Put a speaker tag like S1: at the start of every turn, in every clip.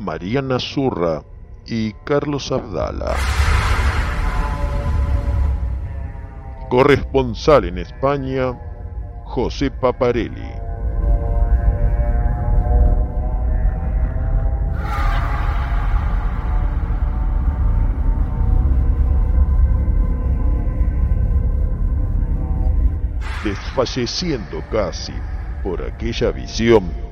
S1: Mariana Zurra y Carlos Abdala. Corresponsal en España, José Paparelli. Desfalleciendo casi por aquella visión,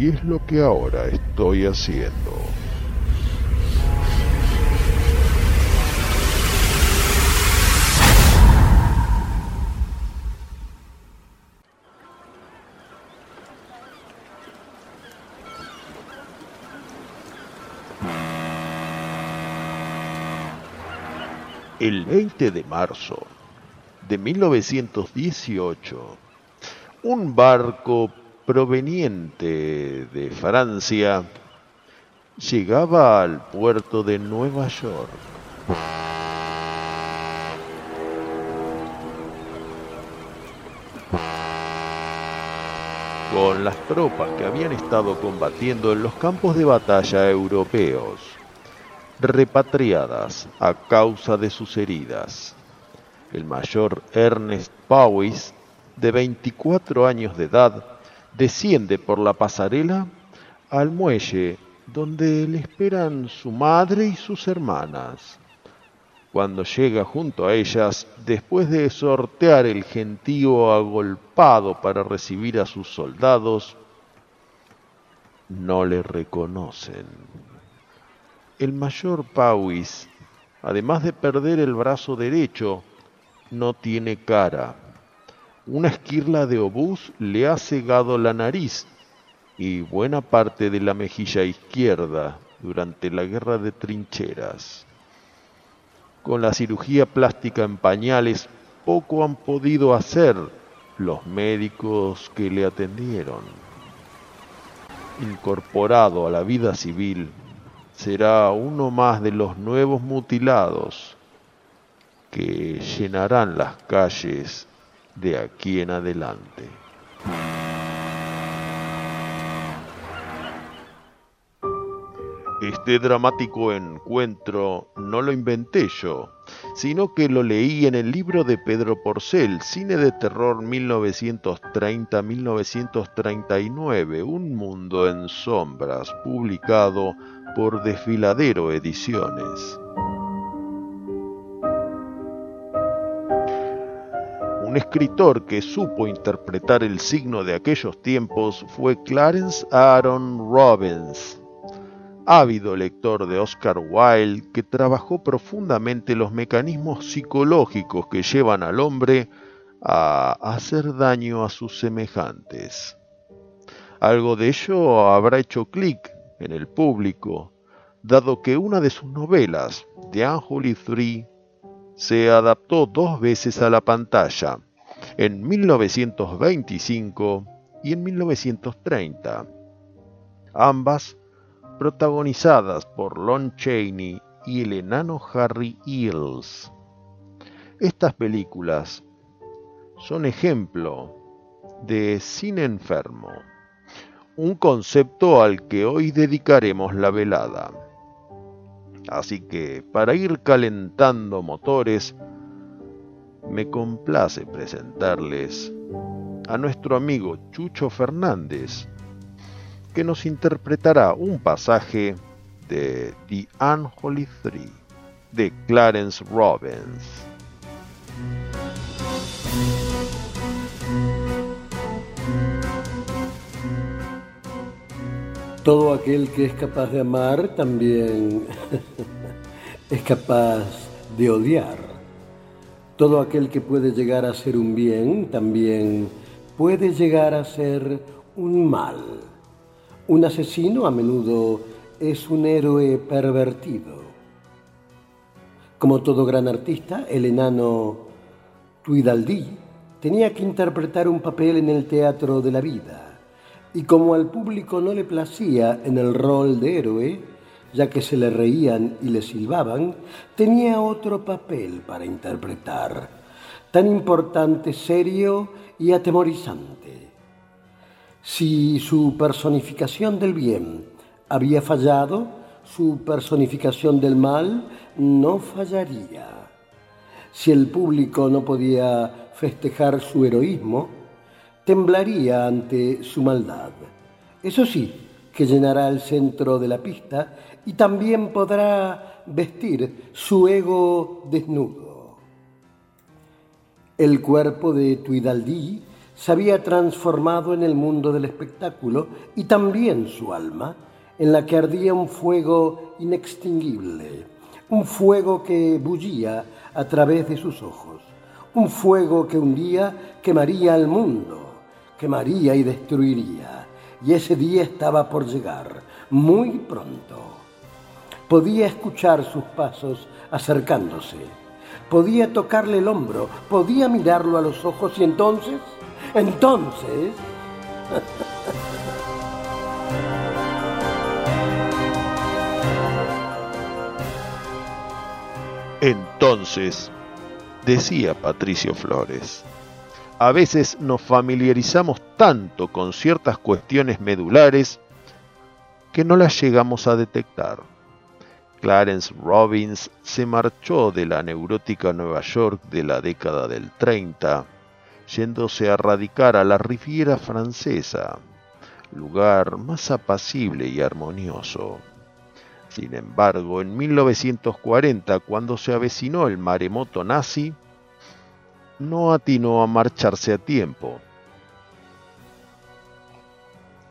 S1: Y es lo que ahora estoy haciendo. El 20 de marzo de 1918, un barco proveniente de Francia llegaba al puerto de Nueva York. con las tropas que habían estado combatiendo en los campos de batalla europeos, repatriadas a causa de sus heridas. El mayor Ernest Powys, de 24 años de edad, desciende por la pasarela al muelle donde le esperan su madre y sus hermanas. Cuando llega junto a ellas, después de sortear el gentío agolpado para recibir a sus soldados, no le reconocen. El mayor Powys, además de perder el brazo derecho, no tiene cara una esquirla de obús le ha cegado la nariz y buena parte de la mejilla izquierda durante la guerra de trincheras. Con la cirugía plástica en pañales poco han podido hacer los médicos que le atendieron. Incorporado a la vida civil, será uno más de los nuevos mutilados que llenarán las calles de aquí en adelante. Este dramático encuentro no lo inventé yo, sino que lo leí en el libro de Pedro Porcel, Cine de Terror 1930-1939, Un Mundo en Sombras, publicado por Desfiladero Ediciones. Un escritor que supo interpretar el signo de aquellos tiempos fue Clarence Aaron Robbins, ávido lector de Oscar Wilde que trabajó profundamente los mecanismos psicológicos que llevan al hombre a hacer daño a sus semejantes. Algo de ello habrá hecho clic en el público, dado que una de sus novelas, The Unholy Three, se adaptó dos veces a la pantalla, en 1925 y en 1930, ambas protagonizadas por Lon Chaney y el enano Harry Eels. Estas películas son ejemplo de cine enfermo, un concepto al que hoy dedicaremos la velada. Así que, para ir calentando motores, me complace presentarles a nuestro amigo Chucho Fernández, que nos interpretará un pasaje de The Unholy Three de Clarence Robbins.
S2: Todo aquel que es capaz de amar también es capaz de odiar. Todo aquel que puede llegar a ser un bien también puede llegar a ser un mal. Un asesino a menudo es un héroe pervertido. Como todo gran artista, el enano Tuidaldí tenía que interpretar un papel en el teatro de la vida y como al público no le placía en el rol de héroe, ya que se le reían y le silbaban, tenía otro papel para interpretar, tan importante, serio y atemorizante. Si su personificación del bien había fallado, su personificación del mal no fallaría. Si el público no podía festejar su heroísmo, temblaría ante su maldad. Eso sí, que llenará el centro de la pista y también podrá vestir su ego desnudo. El cuerpo de Tuidaldí se había transformado en el mundo del espectáculo y también su alma, en la que ardía un fuego inextinguible, un fuego que bullía a través de sus ojos, un fuego que un día quemaría al mundo quemaría y destruiría. Y ese día estaba por llegar, muy pronto. Podía escuchar sus pasos acercándose. Podía tocarle el hombro, podía mirarlo a los ojos y entonces, entonces...
S1: Entonces, decía Patricio Flores, a veces nos familiarizamos tanto con ciertas cuestiones medulares que no las llegamos a detectar. Clarence Robbins se marchó de la neurótica Nueva York de la década del 30, yéndose a radicar a la Riviera Francesa, lugar más apacible y armonioso. Sin embargo, en 1940, cuando se avecinó el maremoto nazi, no atinó a marcharse a tiempo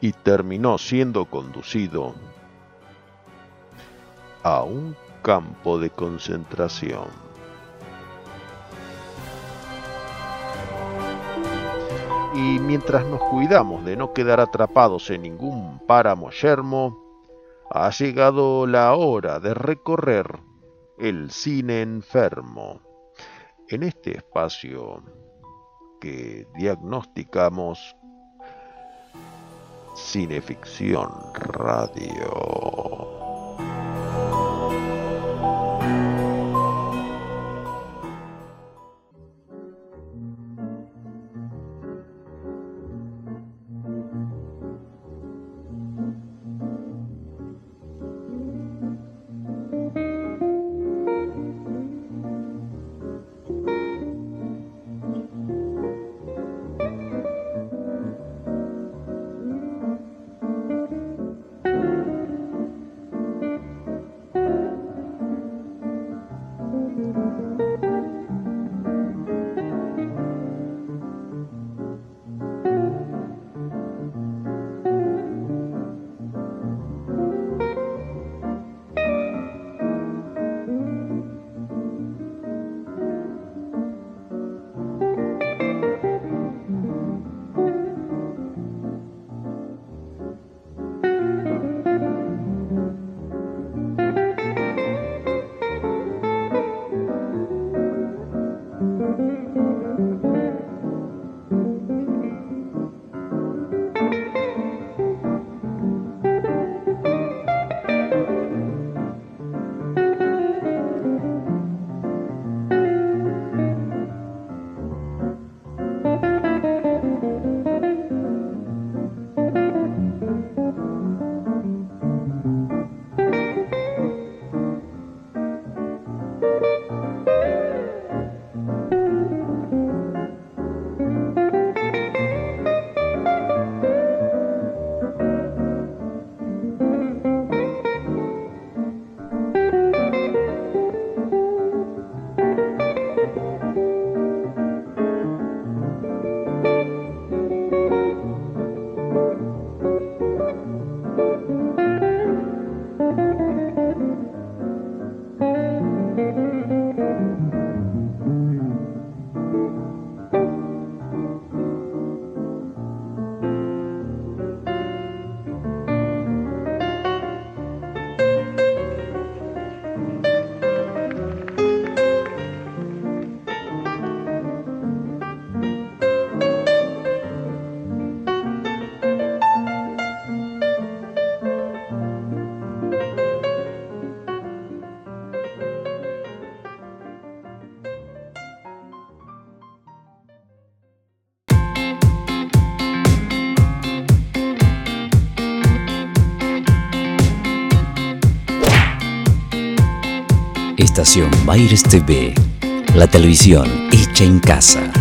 S1: y terminó siendo conducido a un campo de concentración. Y mientras nos cuidamos de no quedar atrapados en ningún páramo yermo, ha llegado la hora de recorrer el cine enfermo en este espacio que diagnosticamos Cineficción Radio.
S3: Estación Baires TV, la televisión hecha en casa.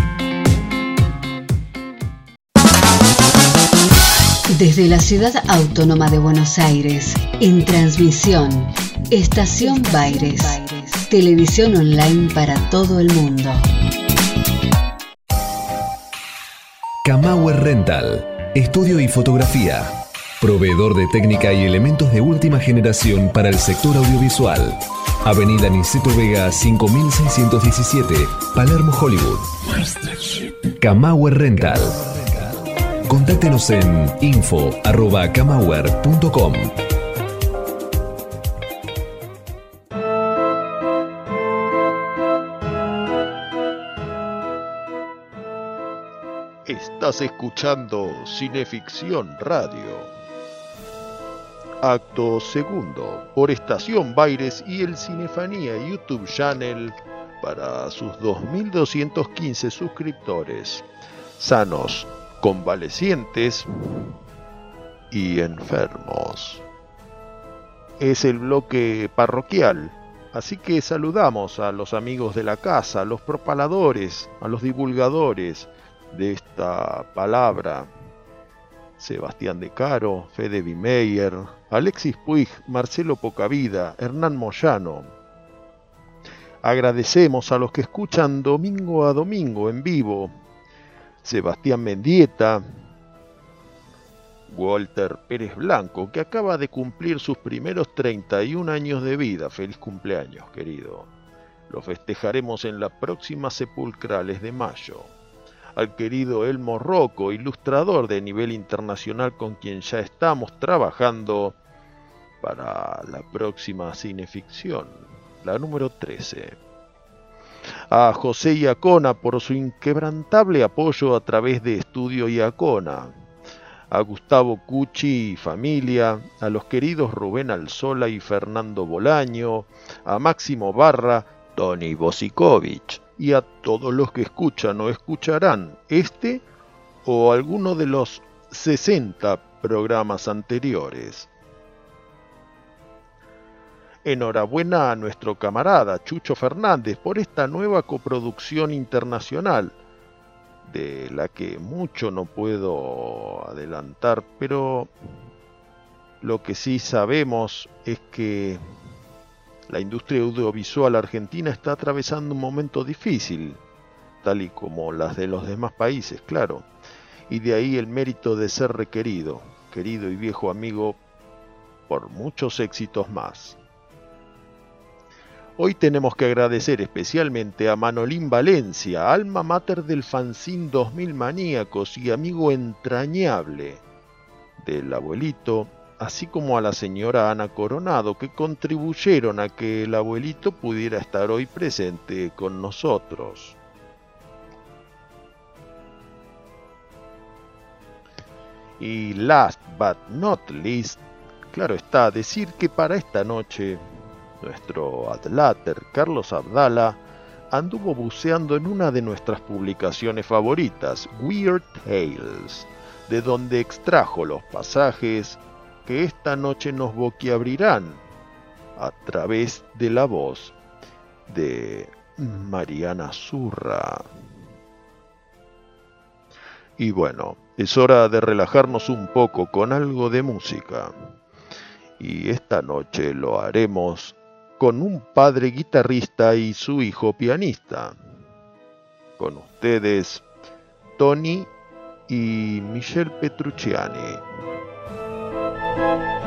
S4: Desde la ciudad autónoma de Buenos Aires, en transmisión, Estación Baires, televisión online para todo el mundo.
S5: Camauer Rental, estudio y fotografía, proveedor de técnica y elementos de última generación para el sector audiovisual. Avenida Niceto Vega 5617, Palermo, Hollywood. Camauer Rental. Contáctenos en info.camauer.com.
S1: Estás escuchando Cineficción Radio. Acto segundo, por Estación Baires y el Cinefanía YouTube Channel para sus 2.215 suscriptores, sanos, convalecientes y enfermos. Es el bloque parroquial, así que saludamos a los amigos de la casa, a los propaladores, a los divulgadores de esta palabra. Sebastián De Caro, Fede Bimeyer, Alexis Puig, Marcelo Pocavida, Hernán Moyano. Agradecemos a los que escuchan domingo a domingo en vivo Sebastián Mendieta, Walter Pérez Blanco, que acaba de cumplir sus primeros 31 años de vida. Feliz cumpleaños, querido. Lo festejaremos en la próxima Sepulcrales de mayo. Al querido Elmo Rocco, ilustrador de nivel internacional con quien ya estamos trabajando para la próxima cineficción, la número 13 a José Iacona por su inquebrantable apoyo a través de Estudio Iacona, a Gustavo Cucci y familia, a los queridos Rubén Alzola y Fernando Bolaño, a Máximo Barra, Tony Bosikovich y a todos los que escuchan o escucharán este o alguno de los 60 programas anteriores. Enhorabuena a nuestro camarada Chucho Fernández por esta nueva coproducción internacional, de la que mucho no puedo adelantar, pero lo que sí sabemos es que la industria audiovisual argentina está atravesando un momento difícil, tal y como las de los demás países, claro, y de ahí el mérito de ser requerido, querido y viejo amigo, por muchos éxitos más. Hoy tenemos que agradecer especialmente a Manolín Valencia, alma mater del fanzín 2000 Maníacos y amigo entrañable del abuelito, así como a la señora Ana Coronado, que contribuyeron a que el abuelito pudiera estar hoy presente con nosotros. Y last but not least, claro está, decir que para esta noche nuestro adláter Carlos Abdala anduvo buceando en una de nuestras publicaciones favoritas, Weird Tales, de donde extrajo los pasajes que esta noche nos boquiabrirán a través de la voz de Mariana Zurra. Y bueno, es hora de relajarnos un poco con algo de música. Y esta noche lo haremos con un padre guitarrista y su hijo pianista. Con ustedes, Tony y Michelle Petrucciani. Mi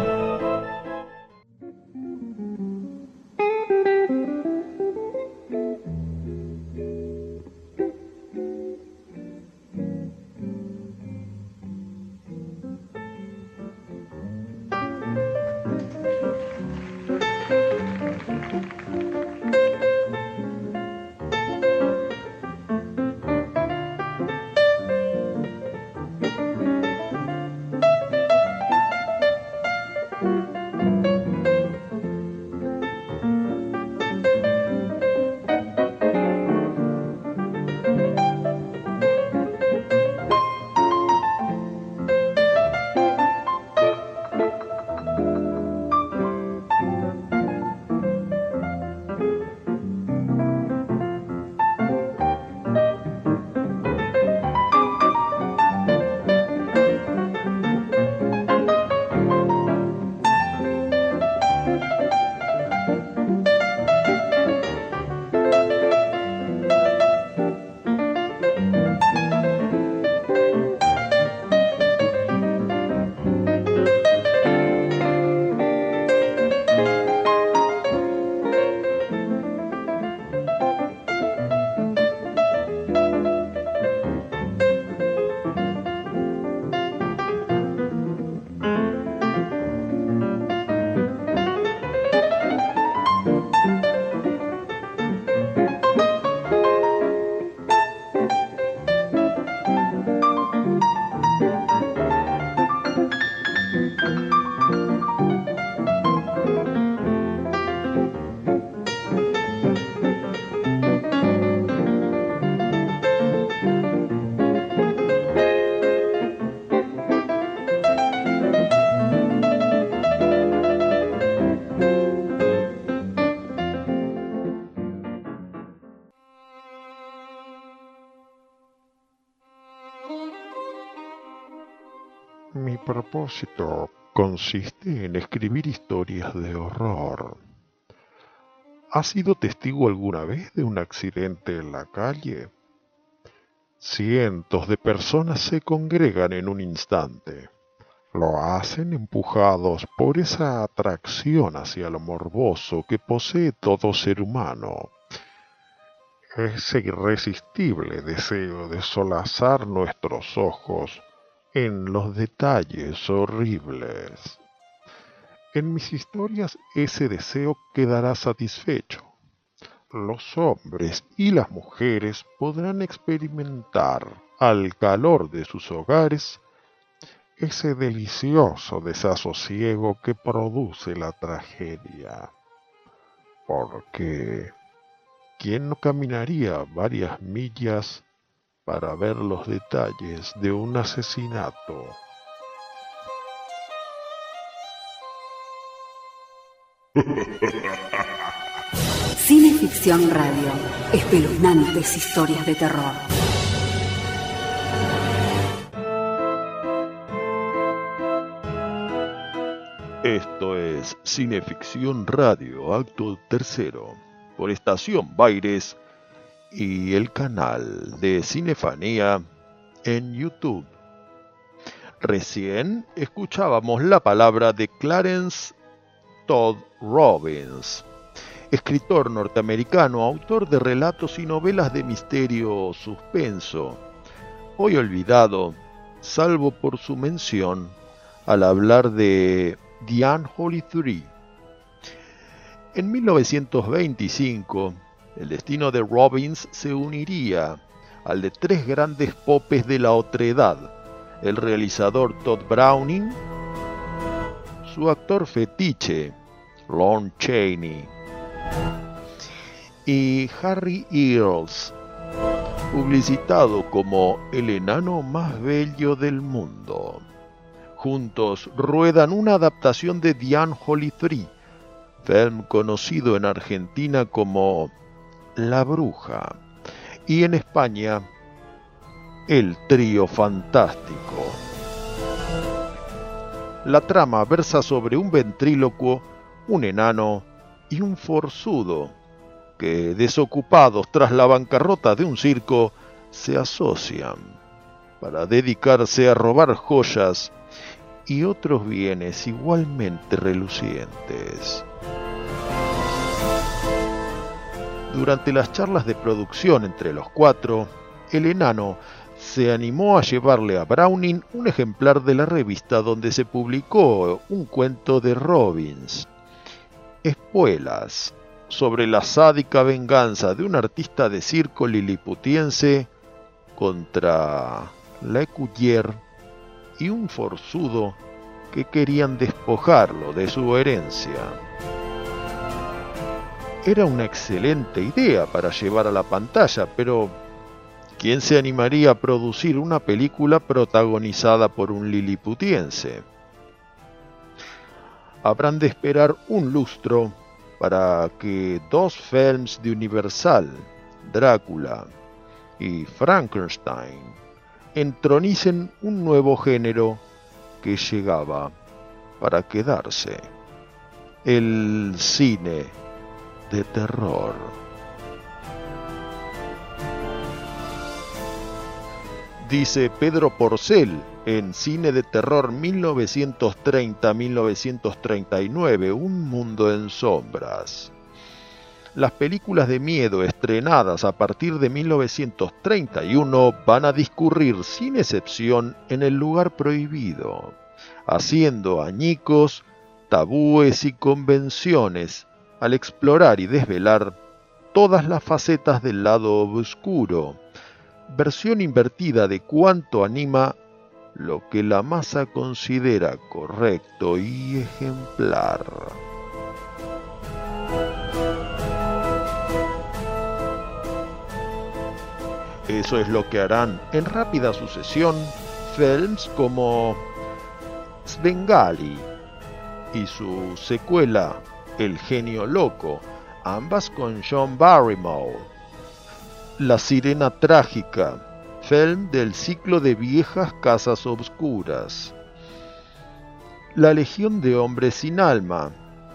S1: propósito consiste en escribir historias de horror. ¿Has sido testigo alguna vez de un accidente en la calle? Cientos de personas se congregan en un instante. Lo hacen empujados por esa atracción hacia lo morboso que posee todo ser humano. Ese irresistible deseo de solazar nuestros ojos en los detalles horribles. En mis historias ese deseo quedará satisfecho. Los hombres y las mujeres podrán experimentar al calor de sus hogares ese delicioso desasosiego que produce la tragedia. Porque, ¿quién no caminaría varias millas para ver los detalles de un asesinato?
S4: Cineficción Radio. Espeluznantes historias de terror.
S1: Esto es Cineficción Radio, acto tercero, por Estación Baires y el canal de Cinefanía en YouTube. Recién escuchábamos la palabra de Clarence Todd Robbins, escritor norteamericano, autor de relatos y novelas de misterio suspenso, hoy olvidado, salvo por su mención al hablar de The Unholy Three. En 1925, el destino de Robbins se uniría al de tres grandes popes de la otredad, el realizador Todd Browning, su actor fetiche, Lon Chaney, y Harry Earls, publicitado como el enano más bello del mundo. Juntos ruedan una adaptación de The Unholy Three, film conocido en Argentina como La Bruja y en España El Trío Fantástico. La trama versa sobre un ventrílocuo, un enano y un forzudo que, desocupados tras la bancarrota de un circo, se asocian para dedicarse a robar joyas y otros bienes igualmente relucientes. Durante las charlas de producción entre los cuatro, el enano se animó a llevarle a Browning un ejemplar de la revista donde se publicó un cuento de Robbins, Espuelas, sobre la sádica venganza de un artista de circo liliputiense contra la Ecuyer y un forzudo que querían despojarlo de su herencia. Era una excelente idea para llevar a la pantalla, pero ¿quién se animaría a producir una película protagonizada por un liliputiense? Habrán de esperar un lustro para que dos films de Universal, Drácula y Frankenstein, entronicen un nuevo género que llegaba para quedarse, el cine de terror. Dice Pedro Porcel en Cine de Terror 1930-1939, Un Mundo en Sombras. Las películas de miedo estrenadas a partir de 1931 van a discurrir sin excepción en el lugar prohibido, haciendo añicos, tabúes y convenciones al explorar y desvelar todas las facetas del lado oscuro, versión invertida de cuanto anima lo que la masa considera correcto y ejemplar. Eso es lo que harán en rápida sucesión films como Svengali y su secuela El genio loco, ambas con John Barrymore. La sirena trágica, film del ciclo de viejas casas obscuras. La Legión de Hombres sin Alma,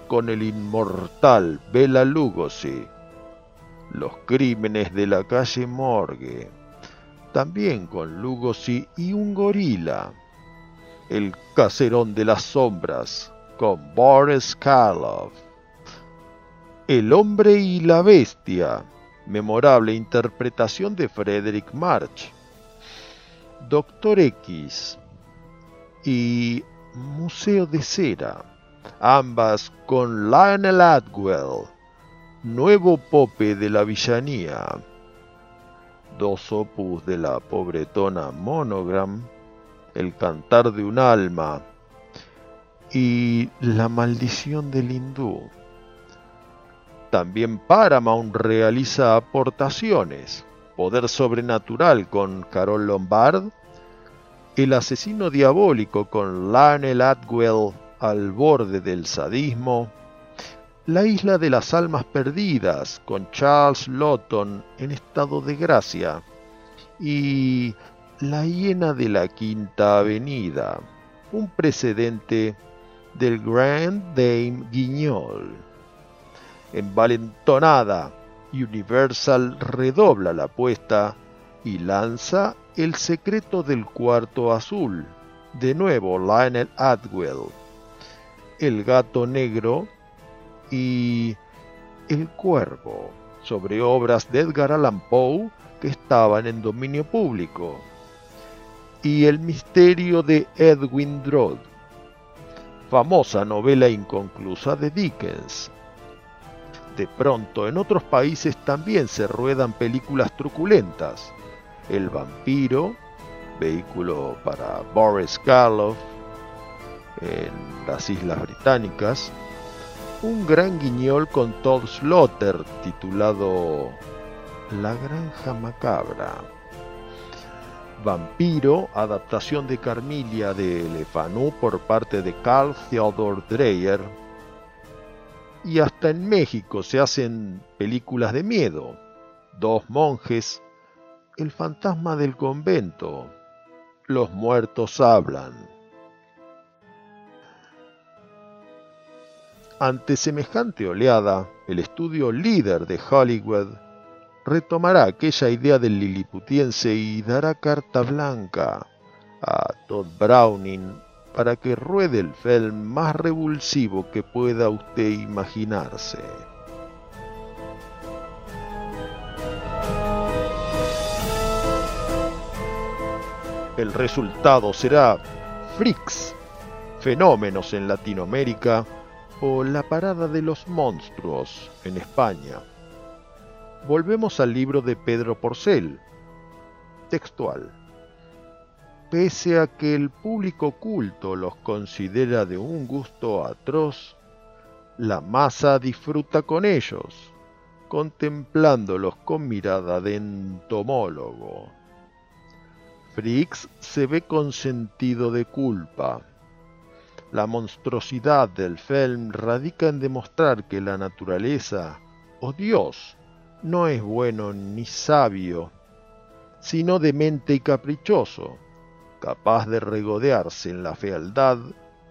S1: con el inmortal Bela Lugosi. Los Crímenes de la calle Morgue, también con Lugosi y un gorila. El Caserón de las Sombras, con Boris Karloff. El hombre y la bestia, memorable interpretación de Frederick March. Doctor X y Museo de Cera, ambas con Lionel Atwell, nuevo pope de la villanía. Dos opus de la pobretona Monogram, El cantar de un alma y La maldición del hindú. También Paramount realiza aportaciones. Poder Sobrenatural con Carol Lombard, El Asesino Diabólico con Lionel Atwell al borde del sadismo, La Isla de las Almas Perdidas con Charles Lawton en estado de gracia y La Hiena de la Quinta Avenida, un precedente del Grand Dame Guignol. Envalentonada, Universal redobla la apuesta y lanza El secreto del cuarto azul, de nuevo Lionel Atwell, El gato negro y El cuervo, sobre obras de Edgar Allan Poe que estaban en dominio público, y El misterio de Edwin Drood, famosa novela inconclusa de Dickens. De pronto, en otros países también se ruedan películas truculentas. El vampiro, vehículo para Boris Karloff en las Islas Británicas. Un gran guiñol con Todd Slaughter titulado La Granja Macabra. Vampiro, adaptación de Carmilia de Le Fanu por parte de Carl Theodor Dreyer y hasta en México se hacen películas de miedo. Dos monjes, El fantasma del convento, Los muertos hablan. Ante semejante oleada, el estudio líder de Hollywood retomará aquella idea del liliputiense y dará carta blanca a Todd Browning para que ruede el film más revulsivo que pueda usted imaginarse. El resultado será Freaks, Fenómenos en Latinoamérica o La Parada de los Monstruos en España. Volvemos al libro de Pedro Porcel. Textual. Pese a que el público culto los considera de un gusto atroz, la masa disfruta con ellos, contemplándolos con mirada de entomólogo. Frix se ve con sentido de culpa. La monstruosidad del film radica en demostrar que la naturaleza, o Dios, no es bueno ni sabio, sino demente y caprichoso capaz de regodearse en la fealdad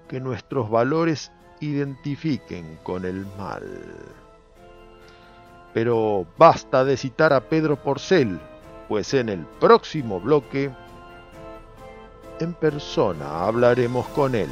S1: que nuestros valores identifiquen con el mal. Pero basta de citar a Pedro Porcel, pues en el próximo bloque, en persona hablaremos con él.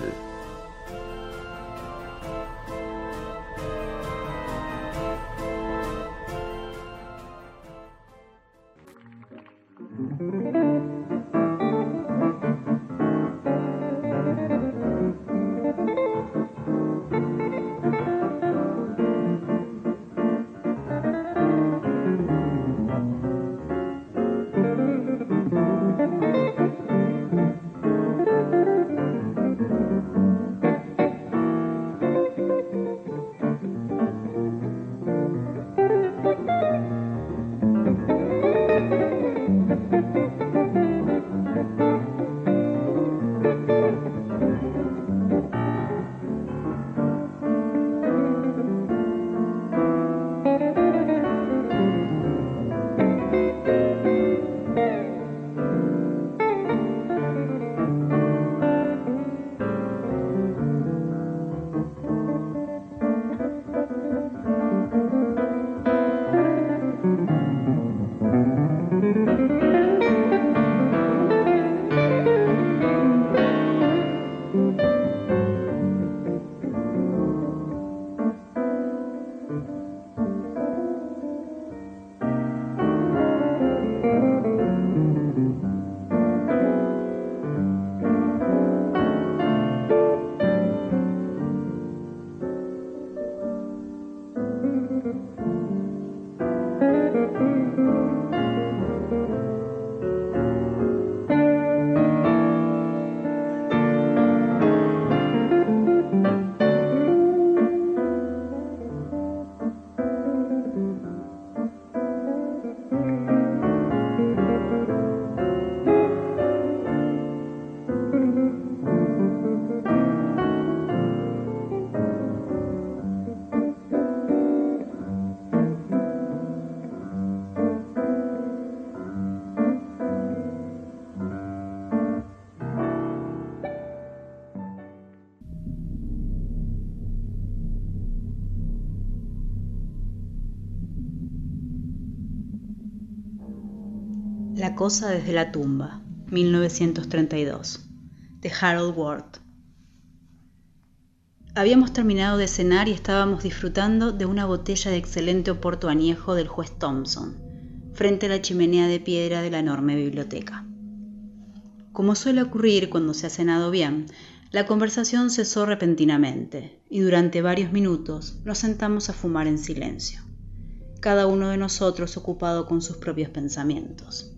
S6: Cosa desde la tumba, 1932, de Harold Ward. Habíamos terminado de cenar y estábamos disfrutando de una botella de excelente oporto añejo del juez Thompson, frente a la chimenea de piedra de la enorme biblioteca. Como suele ocurrir cuando se ha cenado bien, la conversación cesó repentinamente y durante varios minutos nos sentamos a fumar en silencio, cada uno de nosotros ocupado con sus propios pensamientos.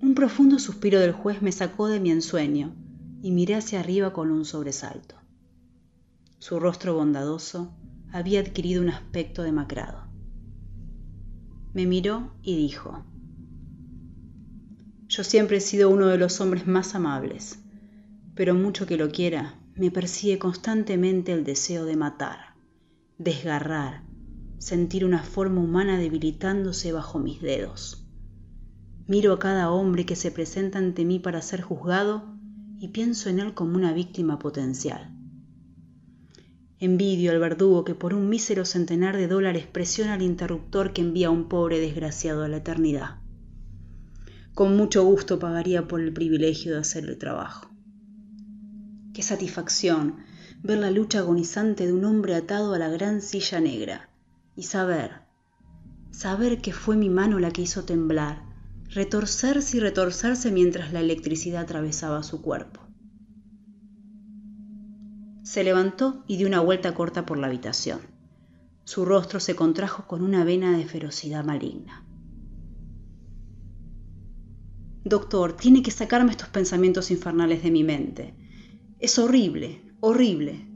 S6: Un profundo suspiro del juez me sacó de mi ensueño y miré hacia arriba con un sobresalto. Su rostro bondadoso había adquirido un aspecto demacrado. Me miró y dijo, Yo siempre he sido uno de los hombres más amables, pero mucho que lo quiera, me persigue constantemente el deseo de matar, desgarrar, sentir una forma humana debilitándose bajo mis dedos. Miro a cada hombre que se presenta ante mí para ser juzgado y pienso en él como una víctima potencial. Envidio al verdugo que por un mísero centenar de dólares presiona al interruptor que envía a un pobre desgraciado a la eternidad. Con mucho gusto pagaría por el privilegio de hacer el trabajo. Qué satisfacción ver la lucha agonizante de un hombre atado a la gran silla negra y saber, saber que fue mi mano la que hizo temblar, retorcerse y retorcerse mientras la electricidad atravesaba su cuerpo. Se levantó y dio una vuelta corta por la habitación. Su rostro se contrajo con una vena de ferocidad maligna. Doctor, tiene que sacarme estos pensamientos infernales de mi mente. Es horrible, horrible.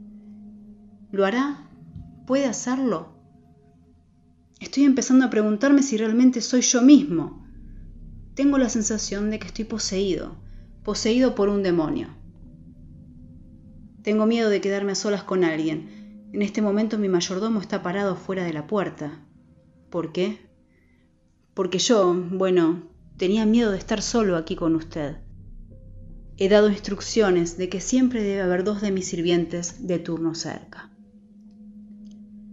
S6: ¿Lo hará? ¿Puede hacerlo? Estoy empezando a preguntarme si realmente soy yo mismo. Tengo la sensación de que estoy poseído, poseído por un demonio. Tengo miedo de quedarme a solas con alguien. En este momento mi mayordomo está parado fuera de la puerta. ¿Por qué? Porque yo, bueno, tenía miedo de estar solo aquí con usted. He dado instrucciones de que siempre debe haber dos de mis sirvientes de turno cerca.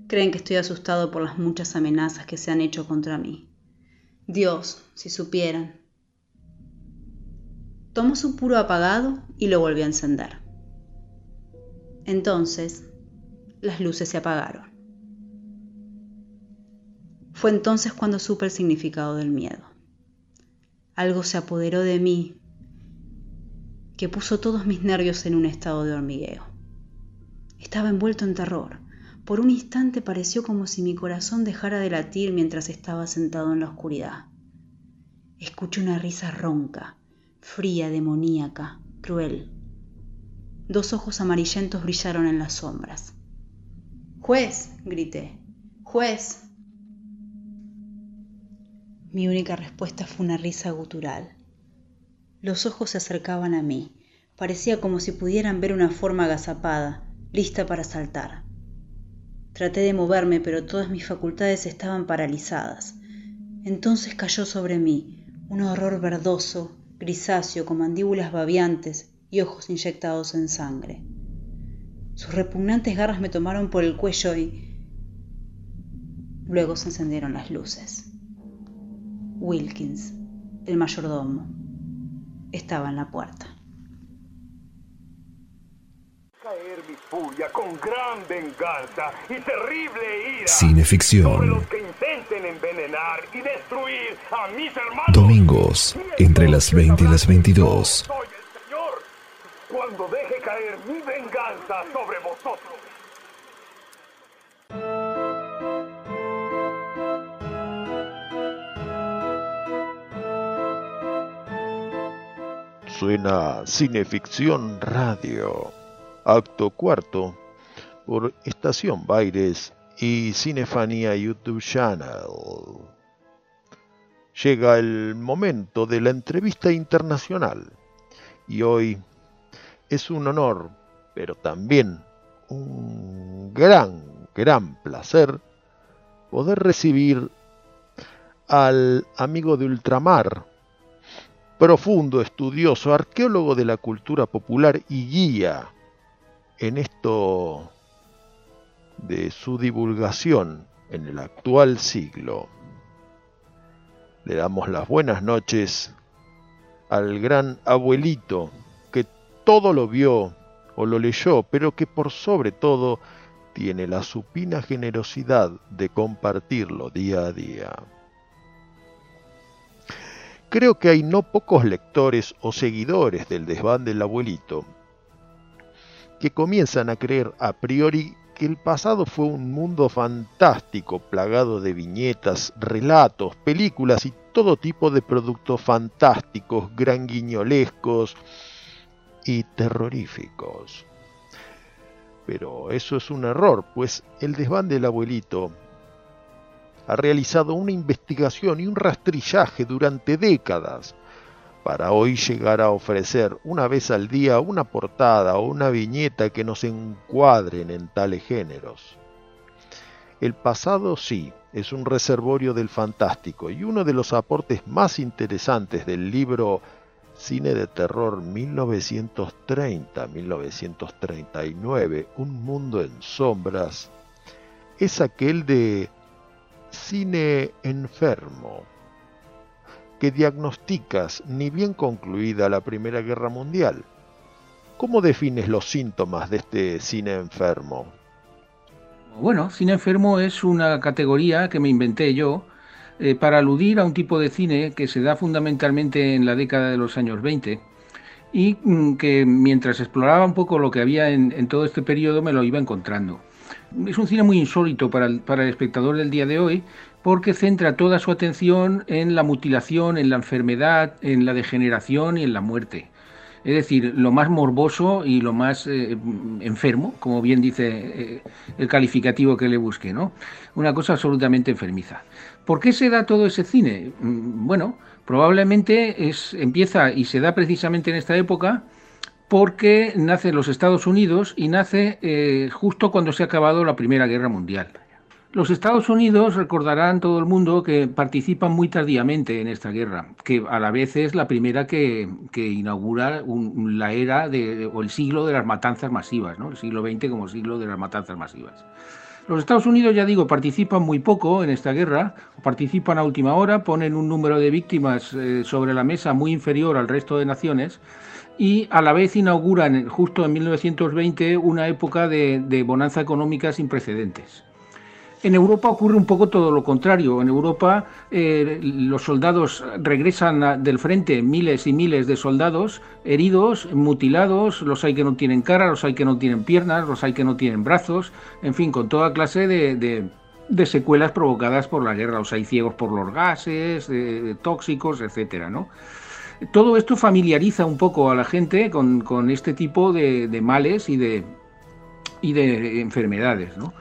S6: Creen que estoy asustado por las muchas amenazas que se han hecho contra mí. Dios, si supieran. Tomó su puro apagado y lo volvió a encender. Entonces, las luces se apagaron. Fue entonces cuando supe el significado del miedo. Algo se apoderó de mí que puso todos mis nervios en un estado de hormigueo. Estaba envuelto en terror. Por un instante pareció como si mi corazón dejara de latir mientras estaba sentado en la oscuridad. Escuché una risa ronca, fría, demoníaca, cruel. Dos ojos amarillentos brillaron en las sombras. Juez, grité. Juez. Mi única respuesta fue una risa gutural. Los ojos se acercaban a mí. Parecía como si pudieran ver una forma agazapada, lista para saltar. Traté de moverme, pero todas mis facultades estaban paralizadas. Entonces cayó sobre mí un horror verdoso, grisáceo, con mandíbulas babiantes y ojos inyectados en sangre. Sus repugnantes garras me tomaron por el cuello y... Luego se encendieron las luces. Wilkins, el mayordomo, estaba en la puerta.
S7: Caer mi furia con gran venganza y terrible ira
S5: Cineficción.
S7: sobre los que intenten envenenar y destruir a mis hermanos.
S5: Domingos, entre las 20 y las 22.
S7: Soy el Señor cuando deje caer mi venganza sobre vosotros.
S1: Suena Cineficción Radio, acto cuarto, por Estación Baires y Cinefanía YouTube Channel. Llega el momento de la entrevista internacional y hoy es un honor, pero también un gran, gran placer poder recibir al amigo de Ultramar, profundo estudioso, arqueólogo de la cultura popular y guía en esto de su divulgación en el actual siglo. Le damos las buenas noches al gran abuelito que todo lo vio o lo leyó, pero que por sobre todo tiene la supina generosidad de compartirlo día a día. Creo que hay no pocos lectores o seguidores del desván del abuelito que comienzan a creer a priori que el pasado fue un mundo fantástico, plagado de viñetas, relatos, películas y todo tipo de productos fantásticos, granguiñolescos y terroríficos. Pero eso es un error, pues el desván del abuelito ha realizado una investigación y un rastrillaje durante décadas para hoy llegar a ofrecer una vez al día una portada o una viñeta que nos encuadren en tales géneros. El pasado sí, es un reservorio del fantástico y uno de los aportes más interesantes del libro Cine de Terror 1930-1939, Un Mundo en Sombras, es aquel de Cine Enfermo, que diagnosticas ni bien concluida la Primera Guerra Mundial. ¿Cómo defines los síntomas de este cine enfermo?
S8: Bueno, cine enfermo es una categoría que me inventé yo eh, para aludir a un tipo de cine que se da fundamentalmente en la década de los años 20 y mm, que mientras exploraba un poco lo que había en, todo este periodo me lo iba encontrando. Es un cine muy insólito para el espectador del día de hoy porque centra toda su atención en la mutilación, en la enfermedad, en la degeneración y en la muerte. Es decir, lo más morboso y lo más eh, enfermo, como bien dice eh, el calificativo que le busque, ¿no? Una cosa absolutamente enfermiza. ¿Por qué se da todo ese cine? Mm, bueno, probablemente es, empieza y se da precisamente en esta época porque nace en los Estados Unidos y nace eh, justo cuando se ha acabado la Primera Guerra Mundial. Los Estados Unidos recordarán todo el mundo que participan muy tardíamente en esta guerra, que a la vez es la primera que, inaugura la era de, o el siglo de las matanzas masivas, ¿no? el siglo XX como siglo de las matanzas masivas. Los Estados Unidos, ya digo, participan muy poco en esta guerra, participan a última hora, ponen un número de víctimas eh, sobre la mesa muy inferior al resto de naciones y a la vez inauguran justo en 1920 una época de bonanza económica sin precedentes. En Europa ocurre un poco todo lo contrario. En Europa eh, los soldados regresan del frente, miles y miles de soldados heridos, mutilados, los hay que no tienen cara, los hay que no tienen piernas, los hay que no tienen brazos, en fin, con toda clase de, secuelas provocadas por la guerra. Los hay ciegos por los gases, tóxicos, etcétera, ¿no? Todo esto familiariza un poco a la gente con, este tipo de, de males y de, y de enfermedades, ¿no?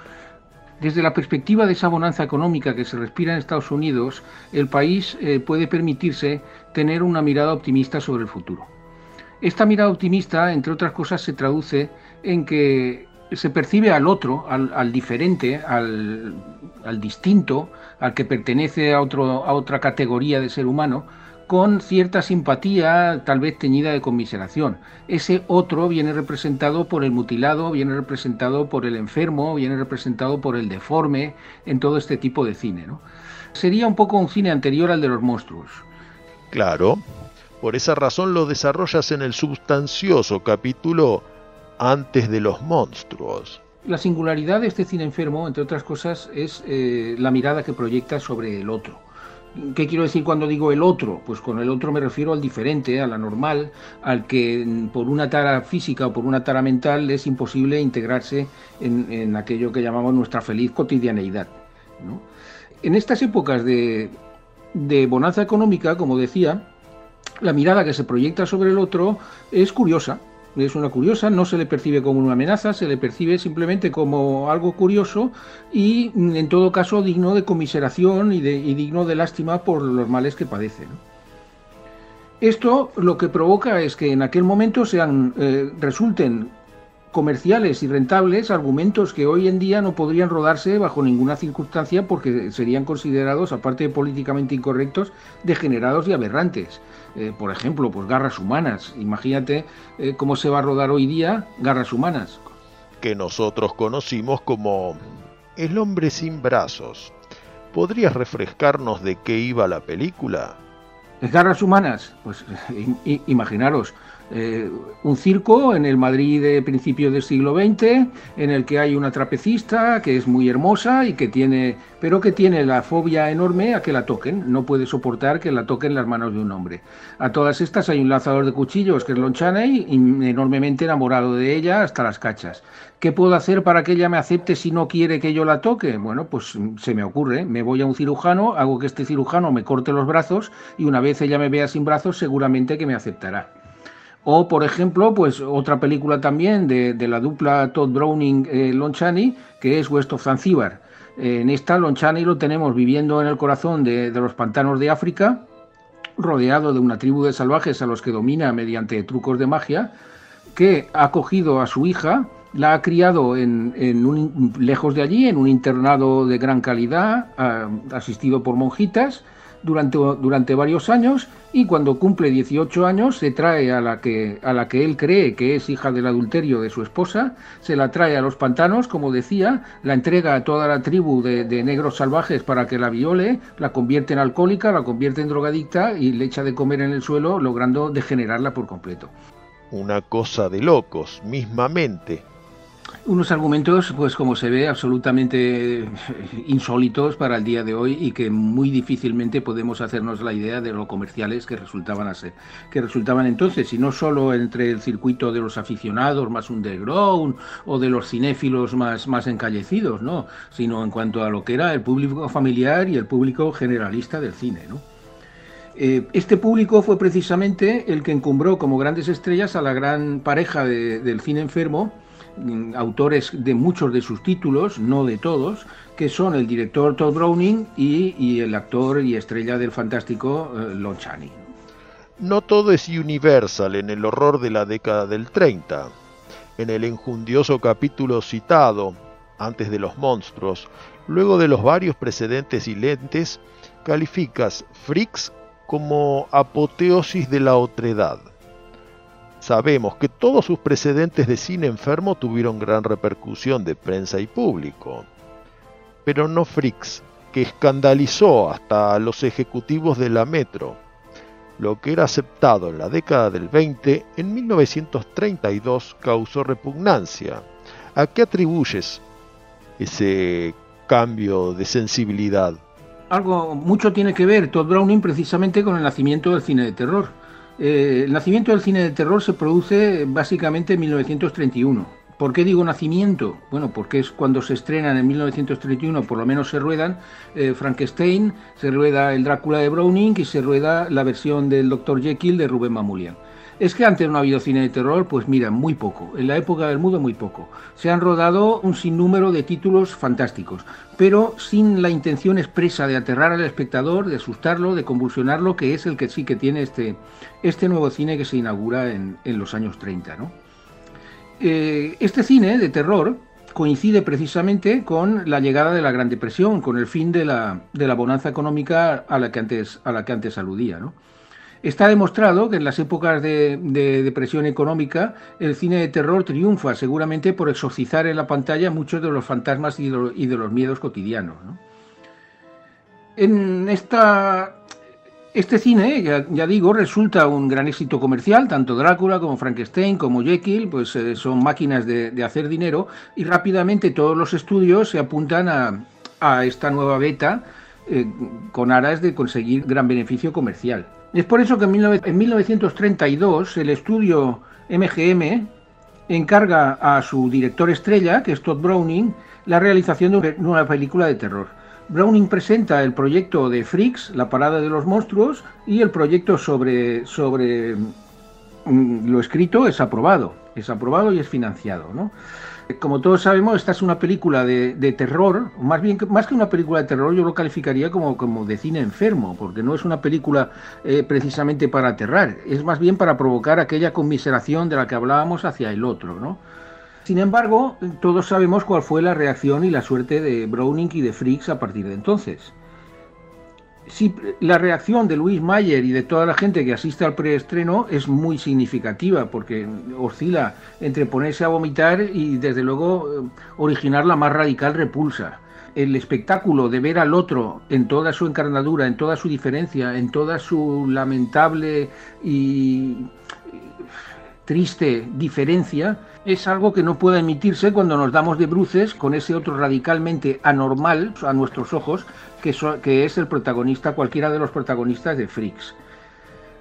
S8: Desde la perspectiva de esa bonanza económica que se respira en Estados Unidos, el país eh, puede permitirse tener una mirada optimista sobre el futuro. Esta mirada optimista, entre otras cosas, se traduce en que se percibe al otro, al, diferente, al, distinto, al que pertenece a otra categoría de ser humano, con cierta simpatía, tal vez teñida de conmiseración. Ese otro viene representado por el mutilado, viene representado por el enfermo, viene representado por el deforme, en todo este tipo de cine. ¿no? Sería un poco un cine anterior al de los monstruos.
S1: Claro, por esa razón lo desarrollas en el sustancioso capítulo antes de los monstruos.
S8: La singularidad de este cine enfermo, entre otras cosas, es eh, la mirada que proyecta sobre el otro ¿Qué quiero decir cuando digo el otro? Pues con el otro me refiero al diferente, al anormal, al que por una tara física o por una tara mental es imposible integrarse en, aquello que llamamos nuestra feliz cotidianeidad. En estas épocas de bonanza económica, como decía, la mirada que se proyecta sobre el otro es curiosa, es una curiosa, no se le percibe como una amenaza, se le percibe simplemente como algo curioso y en todo caso digno de comiseración y, digno de lástima por los males que padece. Esto lo que provoca es que en aquel momento sean, eh, resulten comerciales y rentables argumentos que hoy en día no podrían rodarse bajo ninguna circunstancia porque serían considerados, aparte de políticamente incorrectos, degenerados y aberrantes. Eh, por ejemplo, pues garras humanas. Imagínate eh, cómo se va a rodar hoy día garras humanas.
S1: Que nosotros conocimos como el hombre sin brazos. ¿Podrías refrescarnos de qué iba la película?
S8: Garras humanas, pues imaginaros, eh, un circo en el Madrid de principios del siglo XX, en el que hay una trapecista que es muy hermosa y que tiene, pero que tiene la fobia enorme a que la toquen, no puede soportar que la toquen las manos de un hombre. A todas estas hay un lanzador de cuchillos que es Lon Chaney, enormemente enamorado de ella hasta las cachas. ¿Qué puedo hacer para que ella me acepte si no quiere que yo la toque? Bueno, pues se me ocurre, me voy a un cirujano, hago que este cirujano me corte los brazos y una vez ella me vea sin brazos seguramente que me aceptará. O, por ejemplo, pues otra película también de, la dupla Todd Browning-Lon Chaney, que es West of Zanzibar. en esta, Lon Chaney lo tenemos viviendo en el corazón de, los pantanos de África, rodeado de una tribu de salvajes a los que domina mediante trucos de magia, que ha cogido a su hija, la ha criado en, un, lejos de allí, en un internado de gran calidad, asistido por monjitas, durante, durante varios años y cuando cumple 18 años se trae a la, que, a la que él cree que es hija del adulterio de su esposa, se la trae a los pantanos, como decía, la entrega a toda la tribu de, de negros salvajes para que la viole, la convierte en alcohólica, la convierte en drogadicta y le echa de comer en el suelo, logrando degenerarla por completo.
S1: Una cosa de locos, mismamente
S8: unos argumentos, pues como se ve, absolutamente insólitos para el día de hoy y que muy difícilmente podemos hacernos la idea de lo comerciales que resultaban a ser, que resultaban entonces, y no solo entre el circuito de los aficionados más underground o de los cinéfilos más, más encallecidos, ¿no? sino en cuanto a lo que era el público familiar y el público generalista del cine, ¿no? Eh, este público fue precisamente el que encumbró como grandes estrellas a la gran pareja del cine enfermo, autores de muchos de sus títulos, no de todos, que son el director Todd Browning y, el actor y estrella del fantástico eh, Lon Chaney.
S1: No todo es Universal en el horror de la década del 30. En el enjundioso capítulo citado, antes de los monstruos, luego de los varios precedentes y lentes, calificas Freaks como apoteosis de la otredad. Sabemos que todos sus precedentes de cine enfermo tuvieron gran repercusión de prensa y público, pero no Freaks, que escandalizó hasta a los ejecutivos de la Metro. Lo que era aceptado en la década del 20, en 1932 causó repugnancia. ¿A qué atribuyes ese cambio de sensibilidad?
S8: Algo mucho tiene que ver Todd Browning precisamente con el nacimiento del cine de terror. Eh, el nacimiento del cine de terror se produce básicamente en 1931. ¿Por qué digo nacimiento? Bueno, porque es cuando se estrenan en 1931, por lo menos se ruedan eh, Frankenstein, se rueda el Drácula de Browning y se rueda la versión del Dr. Jekyll de Rubén Mamulian. Es que antes no ha habido cine de terror, pues mira, muy poco. En la época del mudo, muy poco. Se han rodado un sinnúmero de títulos fantásticos, pero sin la intención expresa de aterrar al espectador, de asustarlo, de convulsionarlo, que es el que sí que tiene este, este nuevo cine que se inaugura en, los años 30. Eh, este cine de terror coincide precisamente con la llegada de la Gran Depresión, con el fin de la, de la bonanza económica a la que antes, a la que antes aludía. ¿no? Está demostrado que en las épocas de, depresión económica el cine de terror triunfa seguramente por exorcizar en la pantalla muchos de los fantasmas y de, los miedos cotidianos. En esta, este cine, ya, digo, resulta un gran éxito comercial, tanto Drácula como Frankenstein como Jekyll, pues eh, son máquinas de, hacer dinero y rápidamente todos los estudios se apuntan a, esta nueva beta eh, con aras de conseguir gran beneficio comercial. Es por eso que en, 1932 el estudio MGM encarga a su director estrella, que es Todd Browning, la realización de una película de terror. Browning presenta el proyecto de Freaks, la parada de los monstruos, y el proyecto sobre, sobre mm, lo escrito es aprobado, es aprobado y es financiado. ¿no? Como todos sabemos, esta es una película de, terror, más bien más que una película de terror, yo lo calificaría como, como de cine enfermo, porque no es una película eh, precisamente para aterrar, es más bien para provocar aquella conmiseración de la que hablábamos hacia el otro, ¿no? Sin embargo, todos sabemos cuál fue la reacción y la suerte de Browning y de Freaks a partir de entonces sí, la reacción de Luis Mayer y de toda la gente que asiste al preestreno es muy significativa porque oscila entre ponerse a vomitar y desde luego originar la más radical repulsa. el espectáculo de ver al otro en toda su encarnadura, en toda su diferencia, en toda su lamentable y triste diferencia, es algo que no puede emitirse cuando nos damos de bruces con ese otro radicalmente anormal a nuestros ojos, que, que es el protagonista, cualquiera de los protagonistas de Freaks.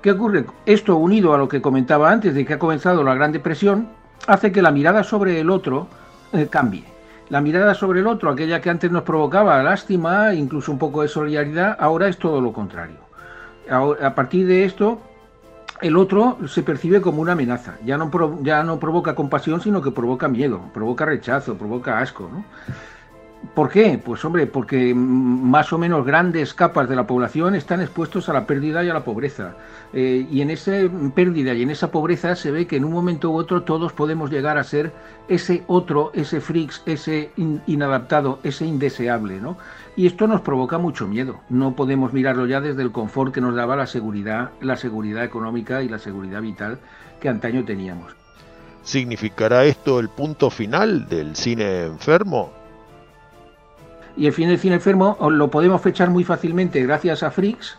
S8: ¿Qué ocurre? Esto unido a lo que comentaba antes de que ha comenzado la Gran Depresión, hace que la mirada sobre el otro eh, cambie. La mirada sobre el otro, aquella que antes nos provocaba lástima, incluso un poco de solidaridad, ahora es todo lo contrario. a partir de esto, el otro se percibe como una amenaza. Ya no, ya no provoca compasión, sino que provoca miedo, provoca rechazo, provoca asco. ¿no? ¿Por qué? Pues hombre, porque más o menos grandes capas de la población están expuestos a la pérdida y a la pobreza. Eh, y en esa pérdida y en esa pobreza se ve que en un momento u otro todos podemos llegar a ser ese otro, ese freaks, ese inadaptado, ese indeseable, ¿no? Y esto nos provoca mucho miedo. No podemos mirarlo ya desde el confort que nos daba la seguridad, la seguridad económica y la seguridad vital que antaño teníamos.
S1: ¿Significará esto el punto final del cine enfermo?
S8: Y el fin del cine enfermo lo podemos fechar muy fácilmente gracias a Freaks,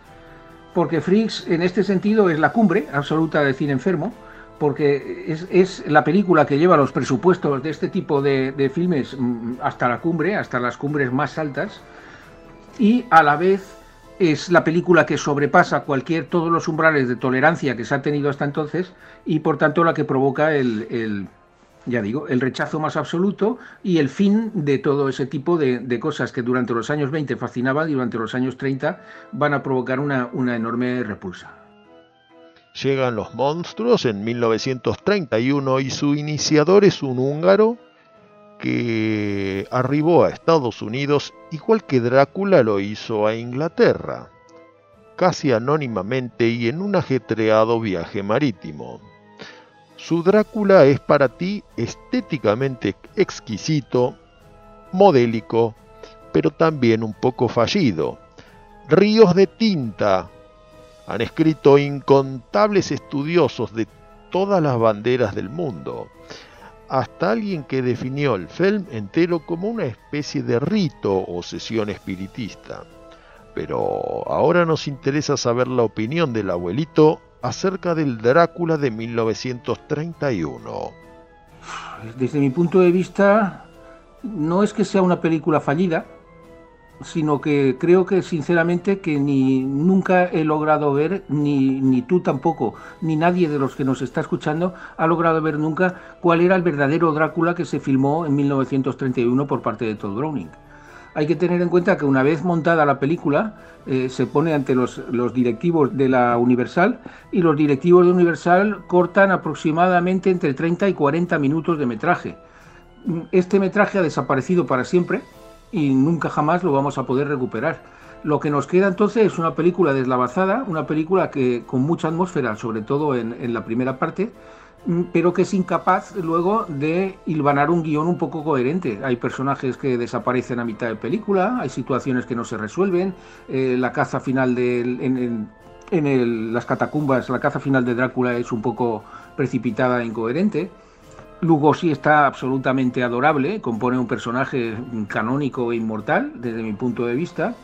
S8: porque Freaks en este sentido es la cumbre absoluta del cine enfermo, porque es, la película que lleva los presupuestos de este tipo de, filmes mm, hasta la cumbre, hasta las cumbres más altas, y a la vez es la película que sobrepasa cualquier todos los umbrales de tolerancia que se ha tenido hasta entonces y por tanto la que provoca el ya digo, el rechazo más absoluto y el fin de todo ese tipo de, cosas que durante los años 20 fascinaban y durante los años 30 van a provocar una, una enorme repulsa.
S1: Llegan los monstruos en 1931 y su iniciador es un húngaro que arribó a Estados Unidos igual que Drácula lo hizo a Inglaterra, casi anónimamente y en un ajetreado viaje marítimo. Su Drácula es para ti estéticamente exquisito, modélico, pero también un poco fallido. Ríos de tinta. Han escrito incontables estudiosos de todas las banderas del mundo, hasta alguien que definió el film entero como una especie de rito o sesión espiritista. Pero ahora nos interesa saber la opinión del abuelito acerca del Drácula de 1931.
S8: Desde mi punto de vista, no es que sea una película fallida, sino que creo que sinceramente que ni nunca he logrado ver, ni, ni tú tampoco, ni nadie de los que nos está escuchando ha logrado ver nunca cuál era el verdadero Drácula que se filmó en 1931 por parte de Todd Browning hay que tener en cuenta que una vez montada la película, eh, se pone ante los, directivos de la Universal y los directivos de Universal cortan aproximadamente entre 30 y 40 minutos de metraje. Este metraje ha desaparecido para siempre y nunca jamás lo vamos a poder recuperar. Lo que nos queda entonces es una película deslavazada, una película que con mucha atmósfera, sobre todo en la primera parte, Mm, pero que es incapaz luego de hilvanar un guion un poco coherente. Hay personajes que desaparecen a mitad de película, hay situaciones que no se resuelven, eh, la caza final de, en, las catacumbas, la caza final de Drácula es un poco precipitada e incoherente. Lugosi está absolutamente adorable, compone un personaje canónico e inmortal desde mi punto de vista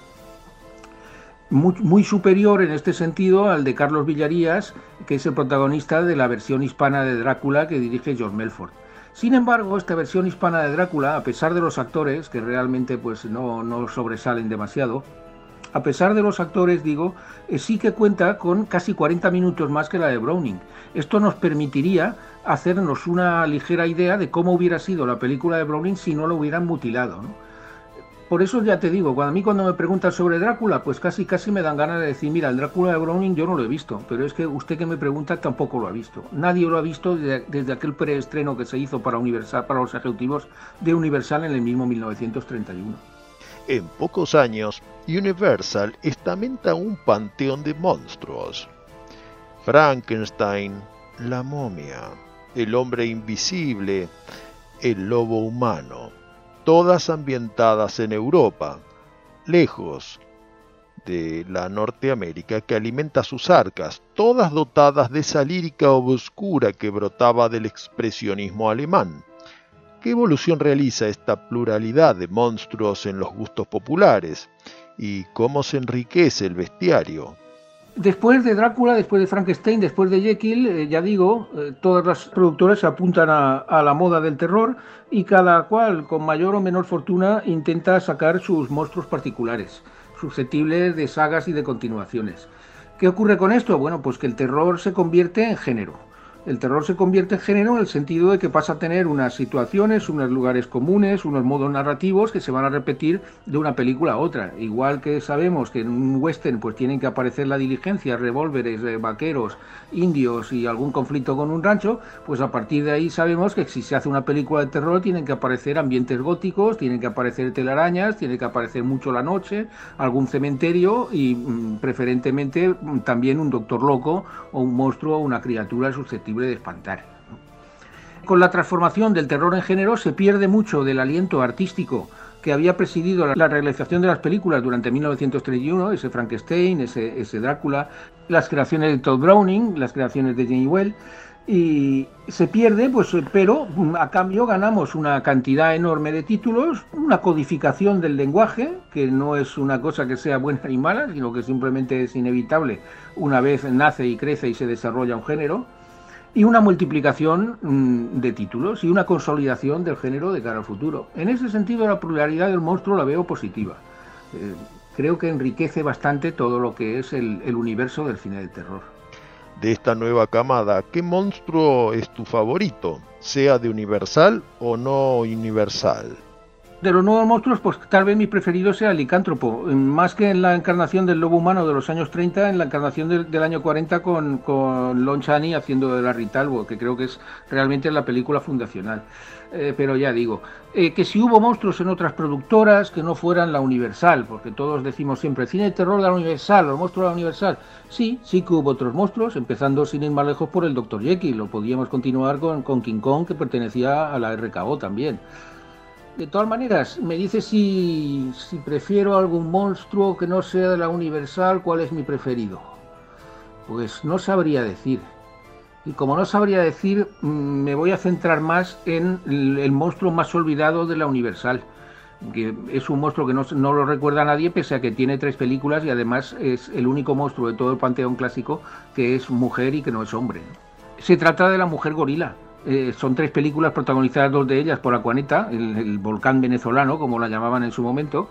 S8: muy, superior en este sentido al de Carlos Villarías, que es el protagonista de la versión hispana de Drácula que dirige George Melford. Sin embargo, esta versión hispana de Drácula, a pesar de los actores, que realmente pues, no, no sobresalen demasiado, a pesar de los actores, digo, eh, sí que cuenta con casi 40 minutos más que la de Browning. Esto nos permitiría hacernos una ligera idea de cómo hubiera sido la película de Browning si no lo hubieran mutilado. Por eso ya te digo, cuando a mí cuando me preguntan sobre Drácula, pues casi casi me dan ganas de decir, mira, el Drácula de Browning yo no lo he visto, pero es que usted que me pregunta tampoco lo ha visto. Nadie lo ha visto desde, aquel preestreno que se hizo para Universal, para los ejecutivos de Universal en el mismo 1931.
S1: En pocos años, Universal estamenta un panteón de monstruos. Frankenstein, la momia, el hombre invisible, el lobo humano todas ambientadas en Europa, lejos de la Norteamérica que alimenta sus arcas, todas dotadas de esa lírica obscura que brotaba del expresionismo alemán, ¿Qué evolución realiza esta pluralidad de monstruos en los gustos populares? ¿Y cómo se enriquece el bestiario?
S8: Después de Drácula, después de Frankenstein, después de Jekyll, eh, ya digo, eh, todas las productoras se apuntan a, la moda del terror y cada cual, con mayor o menor fortuna, intenta sacar sus monstruos particulares, susceptibles de sagas y de continuaciones. ¿Qué ocurre con esto? Bueno, pues que el terror se convierte en género el terror se convierte en género en el sentido de que pasa a tener unas situaciones, unos lugares comunes, unos modos narrativos que se van a repetir de una película a otra. Igual que sabemos que en un western pues tienen que aparecer la diligencia, revólveres, eh, vaqueros, indios y algún conflicto con un rancho, pues a partir de ahí sabemos que si se hace una película de terror tienen que aparecer ambientes góticos, tienen que aparecer telarañas, tiene que aparecer mucho la noche, algún cementerio y mm, preferentemente mm, también un doctor loco o un monstruo o una criatura susceptible de espantar. Con la transformación del terror en género se pierde mucho del aliento artístico que había presidido la realización de las películas durante 1931, ese Frankenstein, ese, Drácula, las creaciones de Todd Browning, las creaciones de Jane Well, y se pierde, pues, pero a cambio ganamos una cantidad enorme de títulos, una codificación del lenguaje, que no es una cosa que sea buena ni mala, sino que simplemente es inevitable una vez nace y crece y se desarrolla un género, y una multiplicación mm, de títulos y una consolidación del género de cara al futuro. En ese sentido, la pluralidad del monstruo la veo positiva. Eh, creo que enriquece bastante todo lo que es el, el universo del cine de terror.
S1: De esta nueva camada, ¿qué monstruo es tu favorito? Sea de universal o no universal.
S8: De los nuevos monstruos, pues tal vez mi preferido sea el licántropo, más que en la encarnación del lobo humano de los años 30, en la encarnación del, año 40 con, Lon Chaney haciendo de Talbot, que creo que es realmente la película fundacional. Eh, pero ya digo, eh, que si hubo monstruos en otras productoras que no fueran la Universal, porque todos decimos siempre, cine de terror la Universal, los monstruos de la Universal. Sí, sí que hubo otros monstruos, empezando sin ir más lejos por el Dr. Jekyll, lo podíamos continuar con, con King Kong, que pertenecía a la RKO también. De todas maneras, me dice si, si prefiero algún monstruo que no sea de la Universal, cuál es mi preferido. Pues no sabría decir. Y como no sabría decir, mm, me voy a centrar más en el, monstruo más olvidado de la Universal, que es un monstruo que no, lo recuerda a nadie, pese a que tiene tres películas y además es el único monstruo de todo el panteón clásico que es mujer y que no es hombre. Se trata de la mujer gorila, eh, son tres películas protagonizadas, dos de ellas por Acuaneta, el, volcán venezolano, como la llamaban en su momento,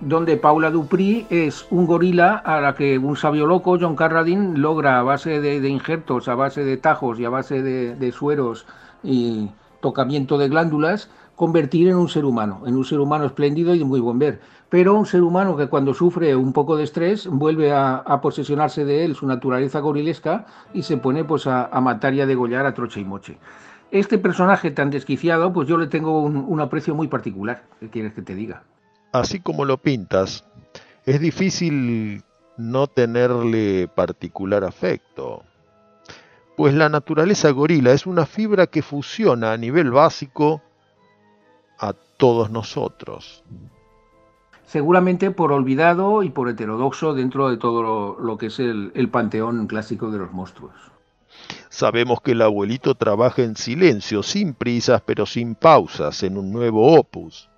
S8: donde Paula Dupri es un gorila a la que un sabio loco, John Carradine, logra a base de, injertos, a base de tajos y a base de sueros y tocamiento de glándulas, convertir en un ser humano, en un ser humano espléndido y de muy buen ver. Pero un ser humano que cuando sufre un poco de estrés vuelve a, posesionarse de él su naturaleza gorilesca y se pone pues a, matar y a degollar a troche y moche. Este personaje tan desquiciado, pues yo le tengo un, un aprecio muy particular, ¿qué quieres que te diga?
S1: Así como lo pintas, es difícil no tenerle particular afecto pues la naturaleza gorila es una fibra que fusiona a nivel básico a todos nosotros.
S8: Seguramente por olvidado y por heterodoxo dentro de todo lo, que es el, el panteón clásico de los monstruos.
S1: Sabemos que el abuelito trabaja en silencio, sin prisas, pero sin pausas, en un nuevo opus.